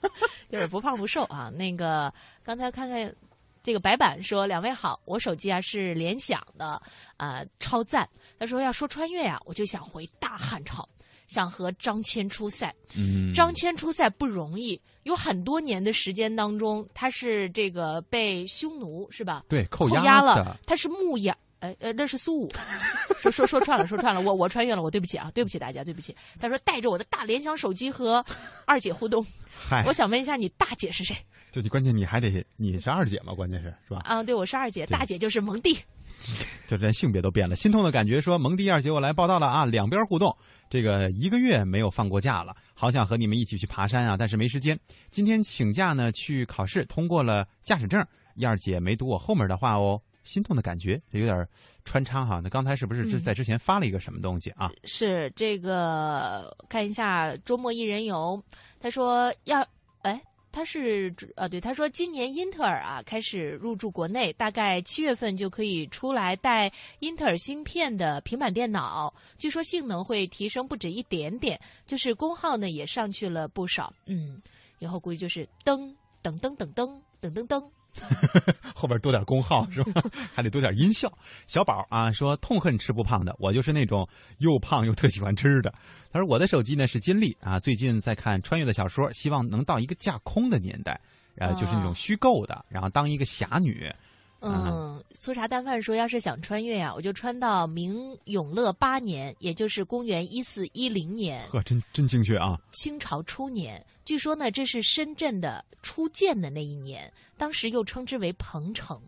就是不胖不瘦啊！那个刚才看看，这个白板说两位好，我手机啊是联想的，啊超赞。他说要说穿越呀、啊，我就想回大汉朝，想和张骞出塞。嗯，张骞出塞不容易，有很多年的时间当中，他是这个被匈奴是吧？对，扣押了，他是牧羊。哎呃，那是苏武，说说说串了，说串了，我我穿越了，我对不起啊，对不起大家，对不起。他说带着我的大联想手机和二姐互动，嗨，我想问一下，你大姐是谁？就你关键你还得你是二姐嘛，关键是是吧？啊，对，我是二姐，大姐就是蒙蒂，就连性别都变了。心痛的感觉说，蒙蒂二姐我来报道了啊，两边互动，这个一个月没有放过假了，好想和你们一起去爬山啊，但是没时间。今天请假呢去考试，通过了驾驶证，燕儿姐没读我后面的话哦。心痛的感觉，这有点穿插哈。那刚才是不是是在之前发了一个什么东西啊？嗯、是这个，看一下周末一人游。他说要，哎，他是啊，对，他说今年英特尔啊开始入驻国内，大概七月份就可以出来带英特尔芯片的平板电脑，据说性能会提升不止一点点，就是功耗呢也上去了不少。嗯，以后估计就是噔噔噔噔噔噔噔噔。后边多点功耗是吧？还得多点音效。小宝啊说痛恨吃不胖的，我就是那种又胖又特喜欢吃的。他说我的手机呢是金立啊，最近在看穿越的小说，希望能到一个架空的年代，呃，就是那种虚构的，然后当一个侠女。嗯，粗茶淡饭说，要是想穿越呀、啊，我就穿到明永乐八年，也就是公元一四一零年。呵，真真精确啊！清朝初年，据说呢，这是深圳的初建的那一年，当时又称之为鹏城。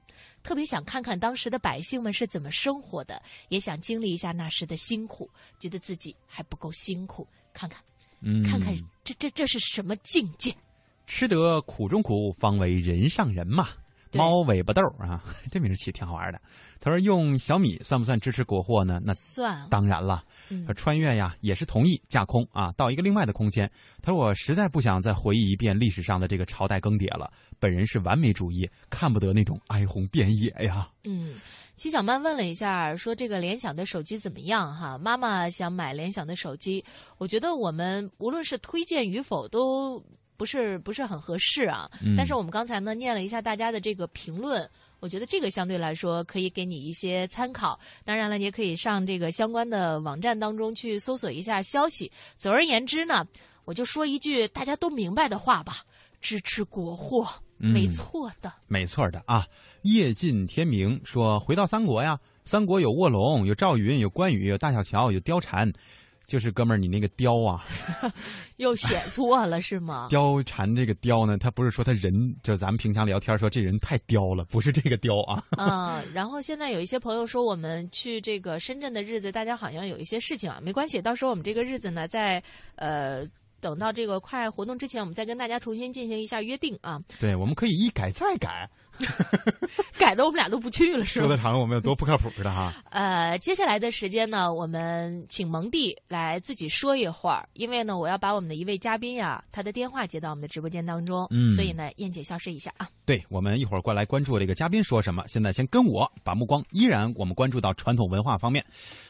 特别想看看当时的百姓们是怎么生活的，也想经历一下那时的辛苦，觉得自己还不够辛苦，看看，嗯，看看这这这是什么境界？吃得苦中苦，方为人上人嘛。猫尾巴豆啊，这名字起挺好玩的。他说用小米算不算支持国货呢？那算，当然了。嗯、穿越呀，也是同意架空啊，到一个另外的空间。他说我实在不想再回忆一遍历史上的这个朝代更迭了。本人是完美主义，看不得那种哀鸿遍野呀。嗯，齐小曼问了一下，说这个联想的手机怎么样？哈，妈妈想买联想的手机，我觉得我们无论是推荐与否都。不是不是很合适啊，嗯、但是我们刚才呢念了一下大家的这个评论，我觉得这个相对来说可以给你一些参考。当然了，你也可以上这个相关的网站当中去搜索一下消息。总而言之呢，我就说一句大家都明白的话吧：支持国货，嗯、没错的，没错的啊！夜尽天明说回到三国呀，三国有卧龙，有赵云，有关羽，有大小乔，有貂蝉。就是哥们儿，你那个貂啊，又写错了是吗？貂蝉这个貂呢，他不是说他人，就咱们平常聊天说这人太刁了，不是这个刁啊。嗯，然后现在有一些朋友说我们去这个深圳的日子，大家好像有一些事情啊，没关系，到时候我们这个日子呢，在呃。等到这个快活动之前，我们再跟大家重新进行一下约定啊。对，我们可以一改再改，改的我们俩都不去了，是吧？说的长，我们有多不靠谱的哈。呃，接下来的时间呢，我们请蒙蒂来自己说一会儿，因为呢，我要把我们的一位嘉宾呀，他的电话接到我们的直播间当中，嗯，所以呢，燕姐消失一下啊。对，我们一会儿过来关注这个嘉宾说什么。现在先跟我把目光依然我们关注到传统文化方面。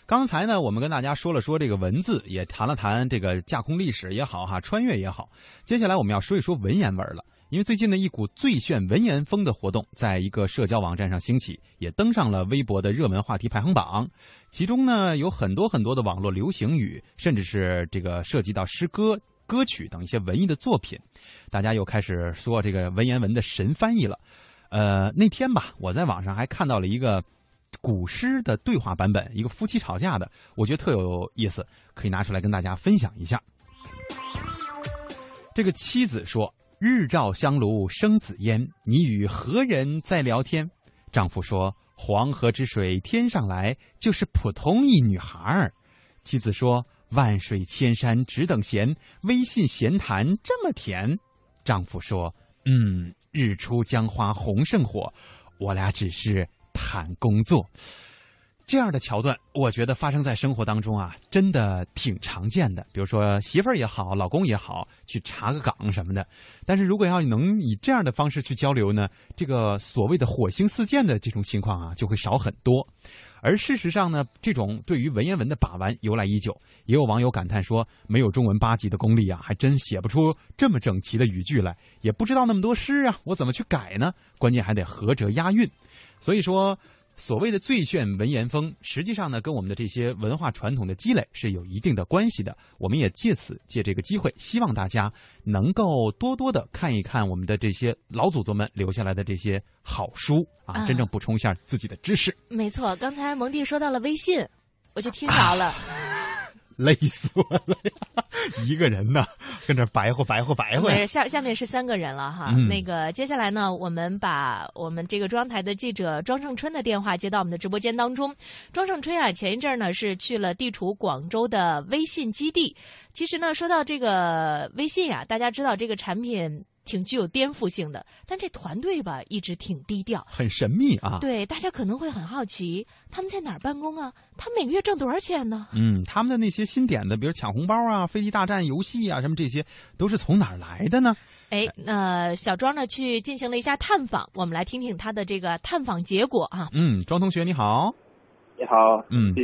刚才呢，我们跟大家说了说这个文字，也谈了谈这个架空历史也好哈，穿越也好。接下来我们要说一说文言文了。因为最近呢，一股最炫文言风的活动，在一个社交网站上兴起，也登上了微博的热门话题排行榜。其中呢，有很多很多的网络流行语，甚至是这个涉及到诗歌、歌曲等一些文艺的作品。大家又开始说这个文言文的神翻译了。呃，那天吧，我在网上还看到了一个古诗的对话版本，一个夫妻吵架的，我觉得特有意思，可以拿出来跟大家分享一下。这个妻子说：“日照香炉生紫烟，你与何人在聊天？”丈夫说：“黄河之水天上来，就是普通一女孩儿。”妻子说：“万水千山只等闲，微信闲谈这么甜。”丈夫说：“嗯，日出江花红胜火，我俩只是谈工作。”这样的桥段，我觉得发生在生活当中啊，真的挺常见的。比如说媳妇儿也好，老公也好，去查个岗什么的。但是如果要能以这样的方式去交流呢，这个所谓的火星四溅的这种情况啊，就会少很多。而事实上呢，这种对于文言文的把玩由来已久。也有网友感叹说，没有中文八级的功力啊，还真写不出这么整齐的语句来，也不知道那么多诗啊，我怎么去改呢？关键还得合辙押韵。所以说。所谓的最炫文言风，实际上呢，跟我们的这些文化传统的积累是有一定的关系的。我们也借此借这个机会，希望大家能够多多的看一看我们的这些老祖宗们留下来的这些好书啊，啊真正补充一下自己的知识。没错，刚才蒙蒂说到了微信，我就听着了。累死我了呀！一个人呢，跟这白活白活白活下下面是三个人了哈。嗯那个接下来呢，我们把我们这个中央台的记者庄胜春的电话接到我们的直播间当中。庄胜春啊，前一阵儿呢是去了地处广州的微信基地。其实呢，说到这个微信呀、大家知道这个产品挺具有颠覆性的，但这团队吧一直挺低调。很神秘啊。对，大家可能会很好奇，他们在哪儿办公啊？他们每个月挣多少钱呢？嗯，他们的那些新点的，比如抢红包啊、飞机大战游戏啊，什么这些，都是从哪儿来的呢？哎，那小庄呢去进行了一下探访，我们来听听他的这个探访结果啊。嗯，庄同学你好。你好，嗯，这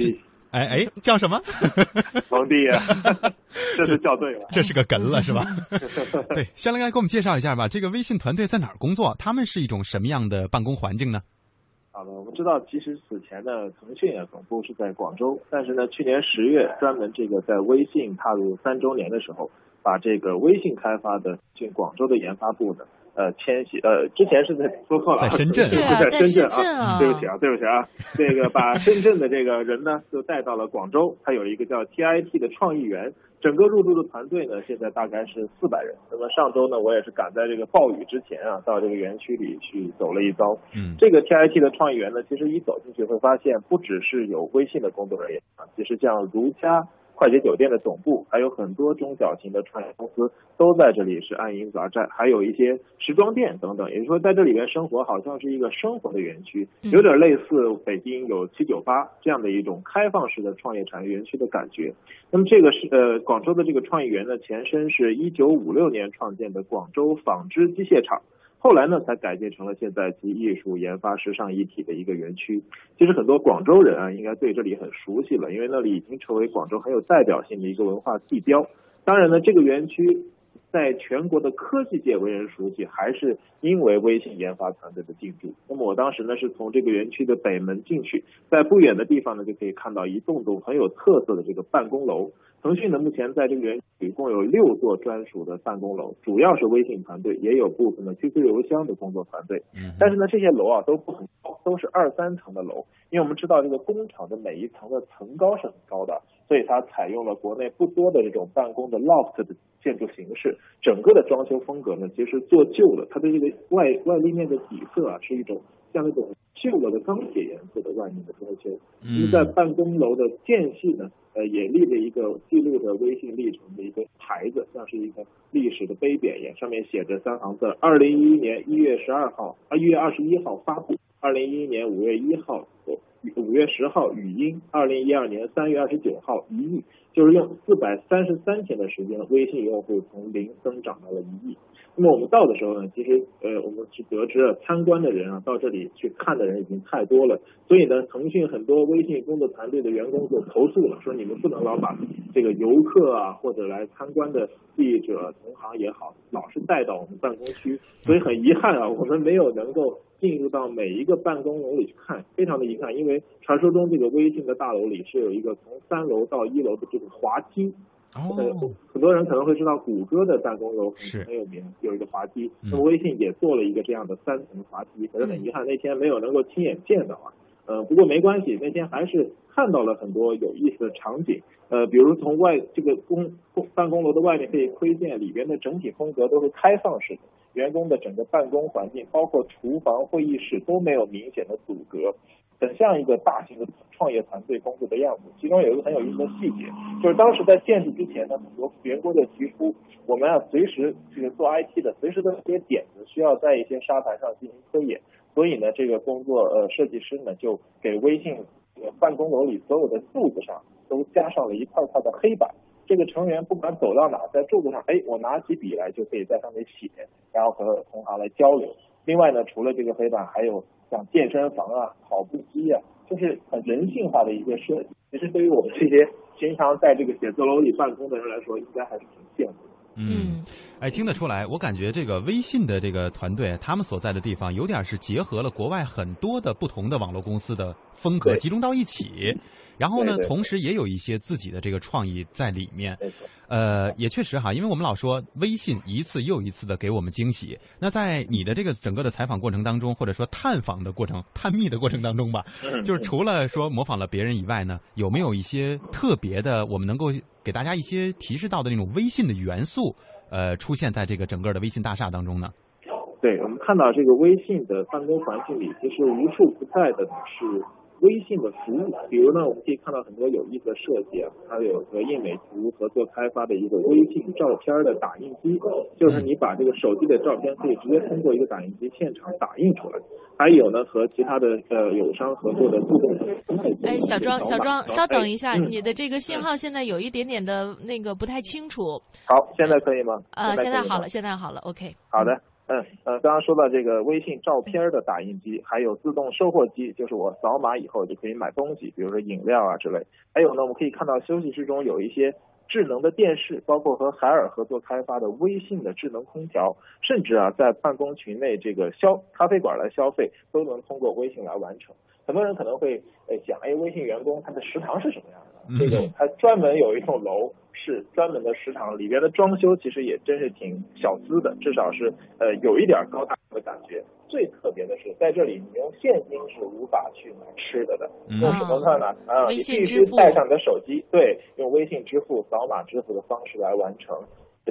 哎哎，叫什么？蒙蒂啊，这是叫对了。这是个哏了是吧？对，先来给我们介绍一下吧。这个微信团队在哪儿工作？他们是一种什么样的办公环境呢？好的，我们知道，其实此前的，腾讯啊总部是在广州，但是呢，去年十月专门这个在微信踏入三周年的时候，把这个微信开发的进广州的研发部呢，呃，迁徙呃，之前是在说错了，在深圳对对啊在深圳在深圳啊对不起啊，对不起啊，这个把深圳的这个人呢，就带到了广州，他有一个叫 TIT 的创意园。整个入驻的团队呢，现在大概是四百人。那么上周呢，我也是赶在这个暴雨之前啊，到这个园区里去走了一遭。嗯这个 TIT 的创意园呢，其实一走进去会发现，不只是有微信的工作人员啊，其实像如家快捷酒店的总部，还有很多中小型的创业公司都在这里是安营扎寨，还有一些时装店等等。也就是说，在这里边生活好像是一个生活的园区，有点类似北京有七九八这样的一种开放式的创业产业园区的感觉。那么这个是呃广州的这个创意园的，前身是一九五六年创建的广州纺织机械厂。后来呢，才改建成了现在集艺术研发时尚一体的一个园区。其实很多广州人啊，应该对这里很熟悉了，因为那里已经成为广州很有代表性的一个文化地标。当然呢，这个园区在全国的科技界为人熟悉，还是因为微信研发团队的进驻。那么我当时呢，是从这个园区的北门进去，在不远的地方呢，就可以看到一栋栋很有特色的这个办公楼。腾讯呢，目前在这个园区一共有六座专属的办公楼，主要是微信团队，也有部分的 QQ 邮箱的工作团队。嗯但是呢，这些楼啊都不很高，都是二三层的楼，因为我们知道这个工厂的每一层的层高是很高的，所以它采用了国内不多的这种办公的 loft 的建筑形式。整个的装修风格呢，其实做旧了，它的这个外外立面的底色啊，是一种像那种旧了的钢铁颜色的外面的装修。嗯在办公楼的间隙呢，呃，也立了一个记录着微信历程的一个牌子，像是一个历史的碑匾一样，上面写着三行字：二零一一年一月十二号，啊，一月二十一号发布，二零一一年五月一号，五月十号语音，二零一二年三月二十九号一亿，就是用四百三十三天的时间，微信用户从零增长到了一亿。那么我们到的时候呢，其实呃，我们去得知了参观的人啊，到这里去看的人已经太多了，所以呢，腾讯很多微信工作团队的员工就投诉了，说你们不能老把这个游客啊或者来参观的记者同行也好，老是带到我们办公区，所以很遗憾啊，我们没有能够进入到每一个办公楼里去看，非常的遗憾，因为传说中这个微信的大楼里是有一个从三楼到一楼的这个滑梯。哦，很多人可能会知道，谷歌的办公楼是很有名，有一个滑梯。嗯那么微信也做了一个这样的三层滑梯，可是很遗憾那天没有能够亲眼见到啊。呃，不过没关系，那天还是看到了很多有意思的场景。呃，比如从外这个公公办公楼的外面可以窥见里边的整体风格都是开放式的，员工的整个办公环境，包括厨房、会议室都没有明显的阻隔。很像一个大型的创业团队工作的样子。其中有一个很有意思的细节，就是当时在建设之前呢，很多员工就提出，我们啊随时这个做 IT 的，随时都有些点子需要在一些沙盘上进行推演。所以呢，这个工作呃设计师呢就给微信呃办公楼里所有的柱子上都加上了一块块的黑板。这个成员不管走到哪，在柱子上，哎，我拿起笔来就可以在上面写，然后和同行来交流。另外呢，除了这个黑板，还有像健身房啊、跑步机啊，就是很人性化的一个设计。其实对于我们这些平常在这个写字楼里办公的人来说，应该还是挺羡慕的。嗯，哎，听得出来，我感觉这个微信的这个团队，他们所在的地方有点是结合了国外很多的不同的网络公司的风格，集中到一起。然后呢，同时也有一些自己的这个创意在里面。呃，也确实哈，因为我们老说微信一次又一次的给我们惊喜。那在你的这个整个的采访过程当中，或者说探访的过程、探秘的过程当中吧，嗯就是除了说模仿了别人以外呢，有没有一些特别的，我们能够给大家一些提示到的那种微信的元素，呃，出现在这个整个的微信大厦当中呢？对，我们看到这个微信的办公环境里，其实无处不在的呢是微信的服务。比如呢，我们可以看到很多有意思的设计啊，它有和印美图合作开发的一个微信照片的打印机，就是你把这个手机的照片可以直接通过一个打印机现场打印出来。还有呢，和其他的呃友商合作的互动哎，小庄，小庄，稍等一下，嗯你的这个信号现在有一点点的那个不太清楚。好，现在可以吗？呃，现在好了，现在好了，OK。好的，嗯呃，刚刚说到这个微信照片的打印机，还有自动售货机，就是我扫码以后就可以买东西，比如说饮料啊之类。还有呢，我们可以看到休息室中有一些智能的电视，包括和海尔合作开发的微信的智能空调，甚至啊在办公群内这个消咖啡馆来消费，都能通过微信来完成。很多人可能会呃想，哎，微信员工他的食堂是什么样？这种它专门有一栋楼是专门的食堂，里边的装修其实也真是挺小资的，至少是呃有一点高大上的感觉。最特别的是，在这里你用现金是无法去买吃的的，嗯用什么看呢？啊，微你必须带上你的手机，对，用微信支付、扫码支付的方式来完成。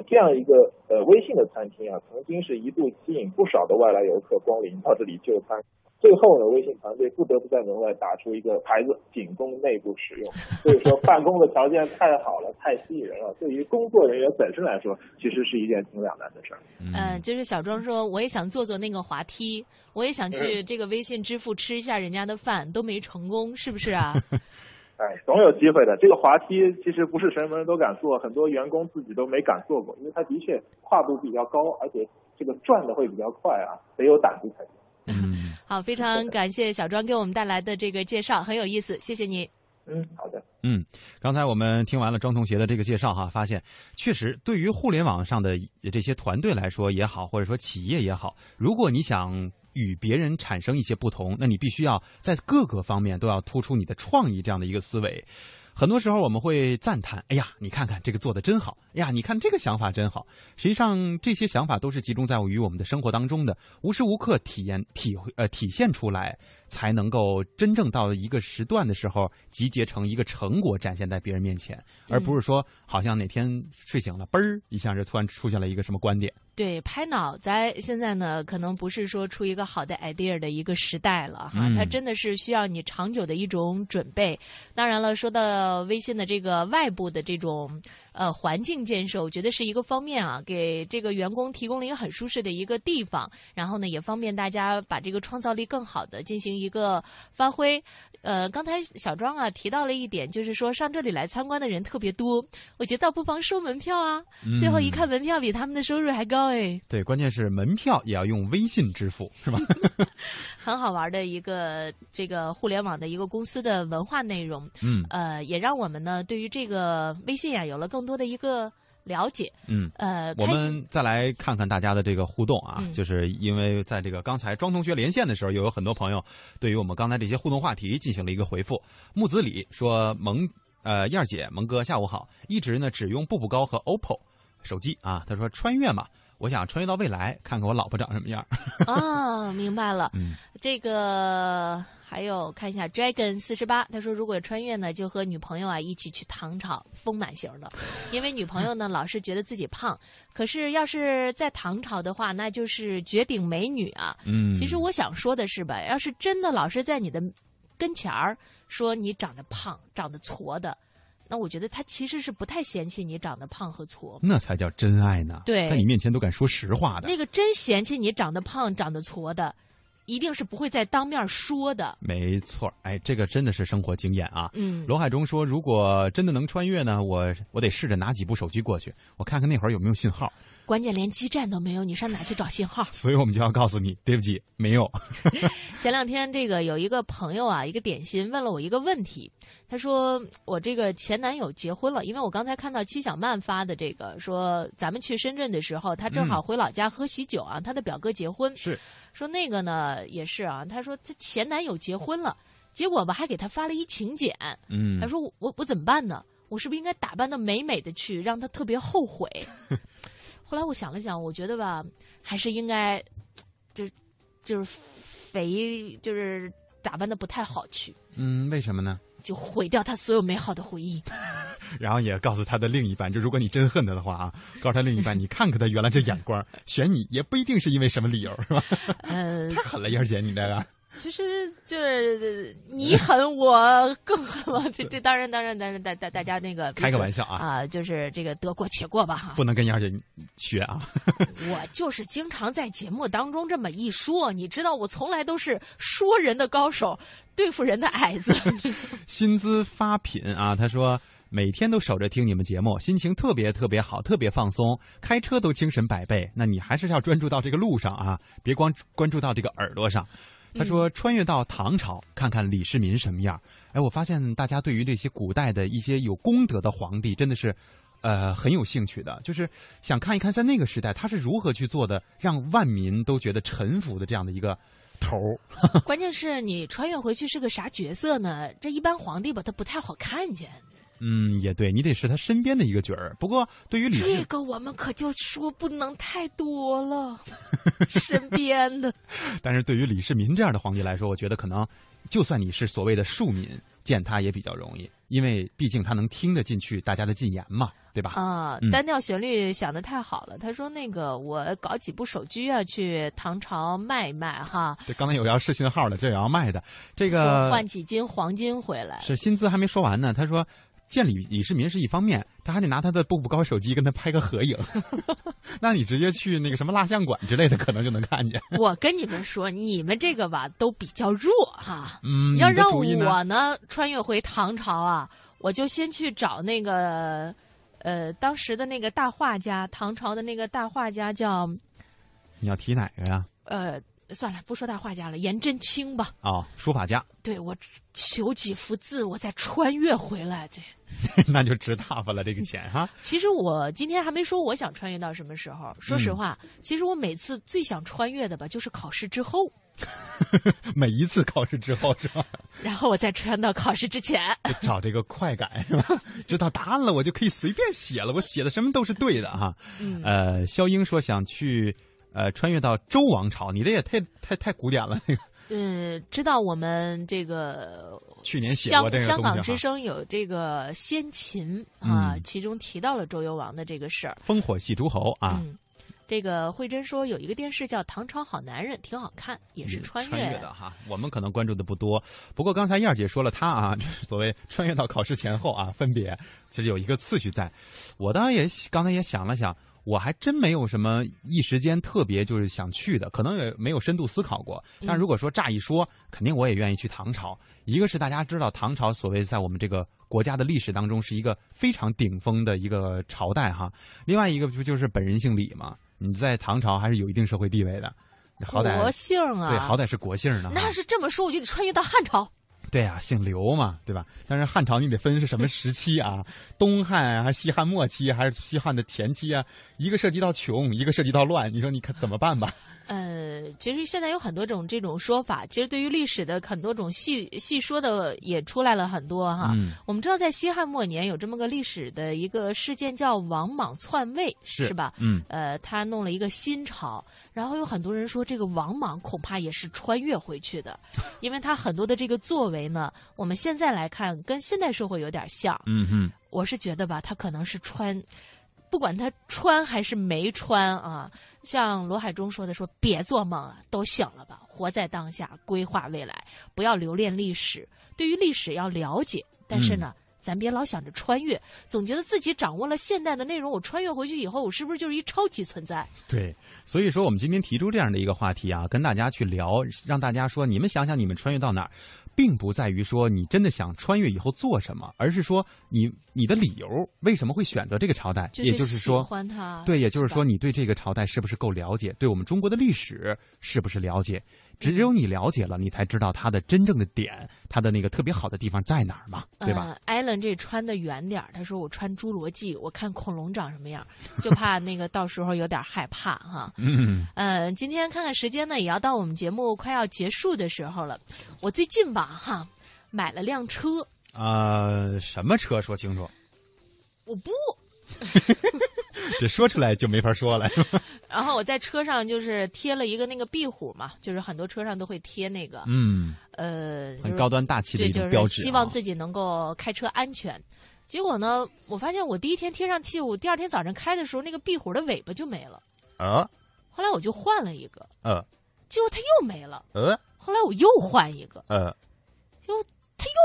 这样一个呃微信的餐厅啊，曾经是一度吸引不少的外来游客光临到这里就餐。最后呢，微信团队不得不在门外打出一个牌子，仅供内部使用。所以说，办公的条件太好了，太吸引人了。对于工作人员本身来说，其实是一件挺两难的事儿。嗯，就是小庄说，我也想坐坐那个滑梯，我也想去嗯这个微信支付吃一下人家的饭，都没成功，是不是啊？哎，总有机会的。这个滑梯其实不是什么人都敢坐，很多员工自己都没敢坐过，因为它的确跨度比较高，而且这个转的会比较快啊，得有胆子才行。嗯，好，非常感谢小庄给我们带来的这个介绍，很有意思，谢谢你。嗯，好的。嗯，刚才我们听完了庄同学的这个介绍哈，发现确实对于互联网上的这些团队来说也好，或者说企业也好，如果你想与别人产生一些不同，那你必须要在各个方面都要突出你的创意这样的一个思维。很多时候我们会赞叹：“哎呀，你看看这个做的真好！哎呀，你看这个想法真好。”实际上，这些想法都是集中在于我们的生活当中的，无时无刻体验、体会呃体现出来，才能够真正到了一个时段的时候集结成一个成果展现在别人面前，而不是说好像哪天睡醒了，嘣儿一下就突然出现了一个什么观点。对，拍脑袋现在呢，可能不是说出一个好的 idea 的一个时代了哈，嗯它真的是需要你长久的一种准备。当然了，说到微信的这个外部的这种呃环境建设，我觉得是一个方面啊，给这个员工提供了一个很舒适的一个地方，然后呢也方便大家把这个创造力更好的进行一个发挥。呃，刚才小庄啊提到了一点，就是说上这里来参观的人特别多，我觉得倒不妨收门票啊。嗯最后一看，门票比他们的收入还高哎，对，关键是门票也要用微信支付，是吧？很好玩的一个这个互联网的一个公司的文化内容。嗯呃，也让我们呢对于这个微信啊有了更多的一个了解。嗯，呃，我们再来看看大家的这个互动啊，嗯就是因为在这个刚才庄同学连线的时候，又有很多朋友对于我们刚才这些互动话题进行了一个回复。木子李说：“萌呃燕儿姐萌哥下午好，一直呢只用步步高和 OPPO 手机啊。”他说：“穿越嘛，我想穿越到未来，看看我老婆长什么样。啊，明白了。嗯这个还有看一下 Dragon 四十八，他说如果穿越呢，就和女朋友啊一起去唐朝，丰满型的，因为女朋友呢 老是觉得自己胖，可是要是在唐朝的话，那就是绝顶美女啊。嗯其实我想说的是吧，要是真的老是在你的跟前儿说你长得胖、长得矬的，那我觉得他其实是不太嫌弃你长得胖和矬。那才叫真爱呢。对在你面前都敢说实话的。那个真嫌弃你长得胖、长得矬的，一定是不会再当面说的。没错，哎，这个真的是生活经验啊。嗯罗海中说，如果真的能穿越呢，我我得试着拿几部手机过去，我看看那会儿有没有信号。关键连基站都没有，你上哪去找信号？所以我们就要告诉你，对不起，没有。前两天这个有一个朋友啊，一个点心问了我一个问题，他说我这个前男友结婚了，因为我刚才看到戚小曼发的这个说咱们去深圳的时候，他正好嗯回老家喝喜酒啊，他的表哥结婚，是说那个呢也是啊，他说他前男友结婚了，结果吧还给他发了一请柬，嗯他说我我我怎么办呢？我是不是应该打扮的美美的去，让他特别后悔？后来我想了想，我觉得吧，还是应该，就就是肥，就是打扮的不太好去，嗯，为什么呢？就毁掉他所有美好的回忆。然后也告诉他的另一半，就如果你真恨他的话啊，告诉他另一半，你看看他原来这眼光，选你也不一定是因为什么理由，是吧？呃，太狠了，燕儿姐，你这个。其实就是你狠，我更狠嘛。这这当然当然当然大大大家那个开个玩笑啊啊、就是这个得过且过吧哈。不能跟燕儿姐学啊。我就是经常在节目当中这么一说，你知道我从来都是说人的高手，对付人的矮子。薪资发品啊，他说每天都守着听你们节目，心情特别特别好，特别放松，开车都精神百倍。那你还是要专注到这个路上啊，别光关注到这个耳朵上。他说：“穿越到唐朝，看看李世民什么样。”哎，我发现大家对于这些古代的一些有功德的皇帝，真的是，呃，很有兴趣的。就是想看一看，在那个时代他是如何去做的，让万民都觉得臣服的这样的一个头儿。关键是你穿越回去是个啥角色呢？这一般皇帝吧，他不太好看见。嗯，也对，你得是他身边的一个角儿。不过对于李这个我们可就说不能太多了，身边的。但是对于李世民这样的皇帝来说，我觉得可能，就算你是所谓的庶民，见他也比较容易，因为毕竟他能听得进去大家的进言嘛，对吧？啊、嗯单调旋律想的太好了。他说：“那个，我搞几部手机啊，去唐朝卖一卖哈，这刚才有要试信号的，这也要卖的，这个换几斤黄金回来。是薪资还没说完呢。他说。见李李世民是一方面，他还得拿他的步步高手机跟他拍个合影。那你直接去那个什么蜡像馆之类的，可能就能看见。我跟你们说，你们这个吧都比较弱哈。嗯，要让我呢穿越回唐朝啊，我就先去找那个，呃，当时的那个大画家，唐朝的那个大画家叫，你要提哪个呀？呃，算了，不说大画家了，颜真卿吧。哦，书法家，对我求几幅字，我再穿越回来。这 那就值大发了这个钱哈。其实我今天还没说我想穿越到什么时候。说实话，嗯其实我每次最想穿越的吧，就是考试之后，每一次考试之后是吧？然后我再穿到考试之前。就找这个快感是吧？知道答案了，我就可以随便写了，我写的什么都是对的哈。嗯呃，肖英说想去呃穿越到周王朝，你这也太太太古典了。那个嗯，知道我们这个去年写香过这个香港之声有这个先秦啊，嗯其中提到了周幽王的这个事儿。烽火戏诸侯啊，嗯，这个慧珍说有一个电视叫《唐朝好男人》，挺好看，也是穿越穿越的哈。我们可能关注的不多，不过刚才燕儿姐说了，她啊，就是所谓穿越到考试前后啊，分别其实有一个次序在。我当然也刚才也想了想，我还真没有什么一时间特别就是想去的，可能也没有深度思考过。但如果说乍一说，肯定我也愿意去唐朝。一个是大家知道唐朝所谓在我们这个国家的历史当中是一个非常顶峰的一个朝代哈，另外一个不就是本人姓李嘛？你在唐朝还是有一定社会地位的，好歹国姓啊，对，好歹是国姓呢。那是这么说，我就得穿越到汉朝。对啊，姓刘嘛，对吧？但是汉朝你得分是什么时期啊？东汉啊，还是西汉末期，还是西汉的前期啊？一个涉及到穷，一个涉及到乱，你说你可怎么办吧？呃，其实现在有很多种这种说法，其实对于历史的很多种细细说的也出来了很多哈。嗯我们知道，在西汉末年有这么个历史的一个事件叫王莽篡位，是吧？嗯呃，他弄了一个新朝，然后有很多人说这个王莽恐怕也是穿越回去的，因为他很多的这个作为呢，我们现在来看跟现代社会有点像。嗯哼，我是觉得吧，他可能是穿，不管他穿还是没穿啊，像罗海中说的说，别做梦了，都醒了吧，活在当下，规划未来，不要留恋历史。对于历史要了解，但是呢。咱别老想着穿越，总觉得自己掌握了现代的内容，我穿越回去以后，我是不是就是一超级存在？对，所以说我们今天提出这样的一个话题啊，跟大家去聊，让大家说，你们想想你们穿越到哪儿，并不在于说你真的想穿越以后做什么，而是说你你的理由为什么会选择这个朝代，就是也就是说喜欢它对，也就是说你对这个朝代是不是够了解，对我们中国的历史是不是了解？只有你了解了，你才知道它的真正的点，它的那个特别好的地方在哪儿嘛，对吧？呃艾伦这穿的远点儿，他说我穿侏罗纪，我看恐龙长什么样，就怕那个到时候有点害怕哈。嗯，呃，今天看看时间呢，也要到我们节目快要结束的时候了。我最近吧，哈，买了辆车，呃，什么车说清楚，我不，这说出来就没法说了，然后我在车上就是贴了一个那个壁虎嘛，就是很多车上都会贴那个，嗯，呃，很高端大气的，一就是种标志、啊。希望自己能够开车安全。结果呢，我发现我第一天贴上去，我第二天早上开的时候，那个壁虎的尾巴就没了。啊后来我就换了一个，呃结果它又没了。呃后来我又换一个，呃，结果它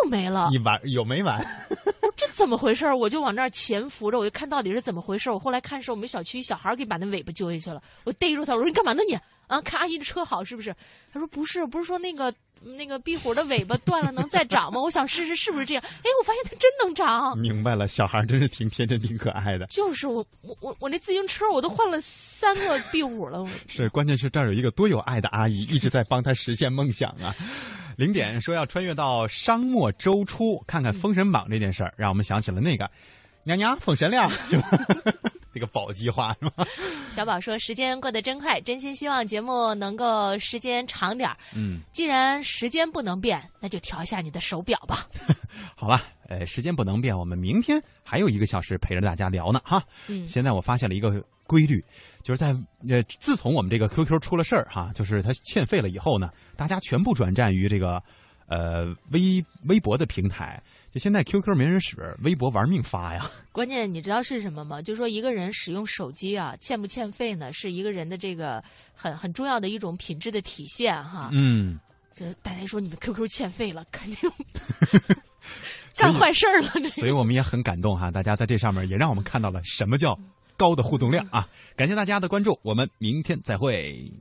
又没了。一完有没完？这怎么回事？我就往那儿潜伏着，我就看到底是怎么回事。我后来看是我们小区小孩给把那尾巴揪下去了，我逮住他，我说你干嘛呢你？啊，看阿姨的车好是不是？他说不是，不是说那个那个壁虎的尾巴断了能再长吗？我想试试是不是这样。哎，我发现它真能长。明白了，小孩真是挺天真、挺可爱的。就是我我我我那自行车我都换了三个壁虎了。是，关键是这儿有一个多有爱的阿姨，一直在帮他实现梦想啊。零点说要穿越到商末周初，看看《封神榜》这件事儿，让我们想起了那个娘娘封神亮，是吧？那个宝鸡话是吗？小宝说时间过得真快，真心希望节目能够时间长点儿。嗯，既然时间不能变，那就调一下你的手表吧。好了，呃，时间不能变，我们明天还有一个小时陪着大家聊呢，哈。嗯现在我发现了一个规律，就是在呃，自从我们这个 QQ 出了事儿哈，就是它欠费了以后呢，大家全部转战于这个呃微微博的平台。就现在 QQ 没人使，微博玩命发呀。关键你知道是什么吗？就是说一个人使用手机啊，欠不欠费呢，是一个人的这个很很重要的一种品质的体现哈。嗯，这大家说你们 QQ 欠费了，肯定 干坏事儿了。这所以我们也很感动哈，大家在这上面也让我们看到了什么叫高的互动量啊！感谢大家的关注，我们明天再会。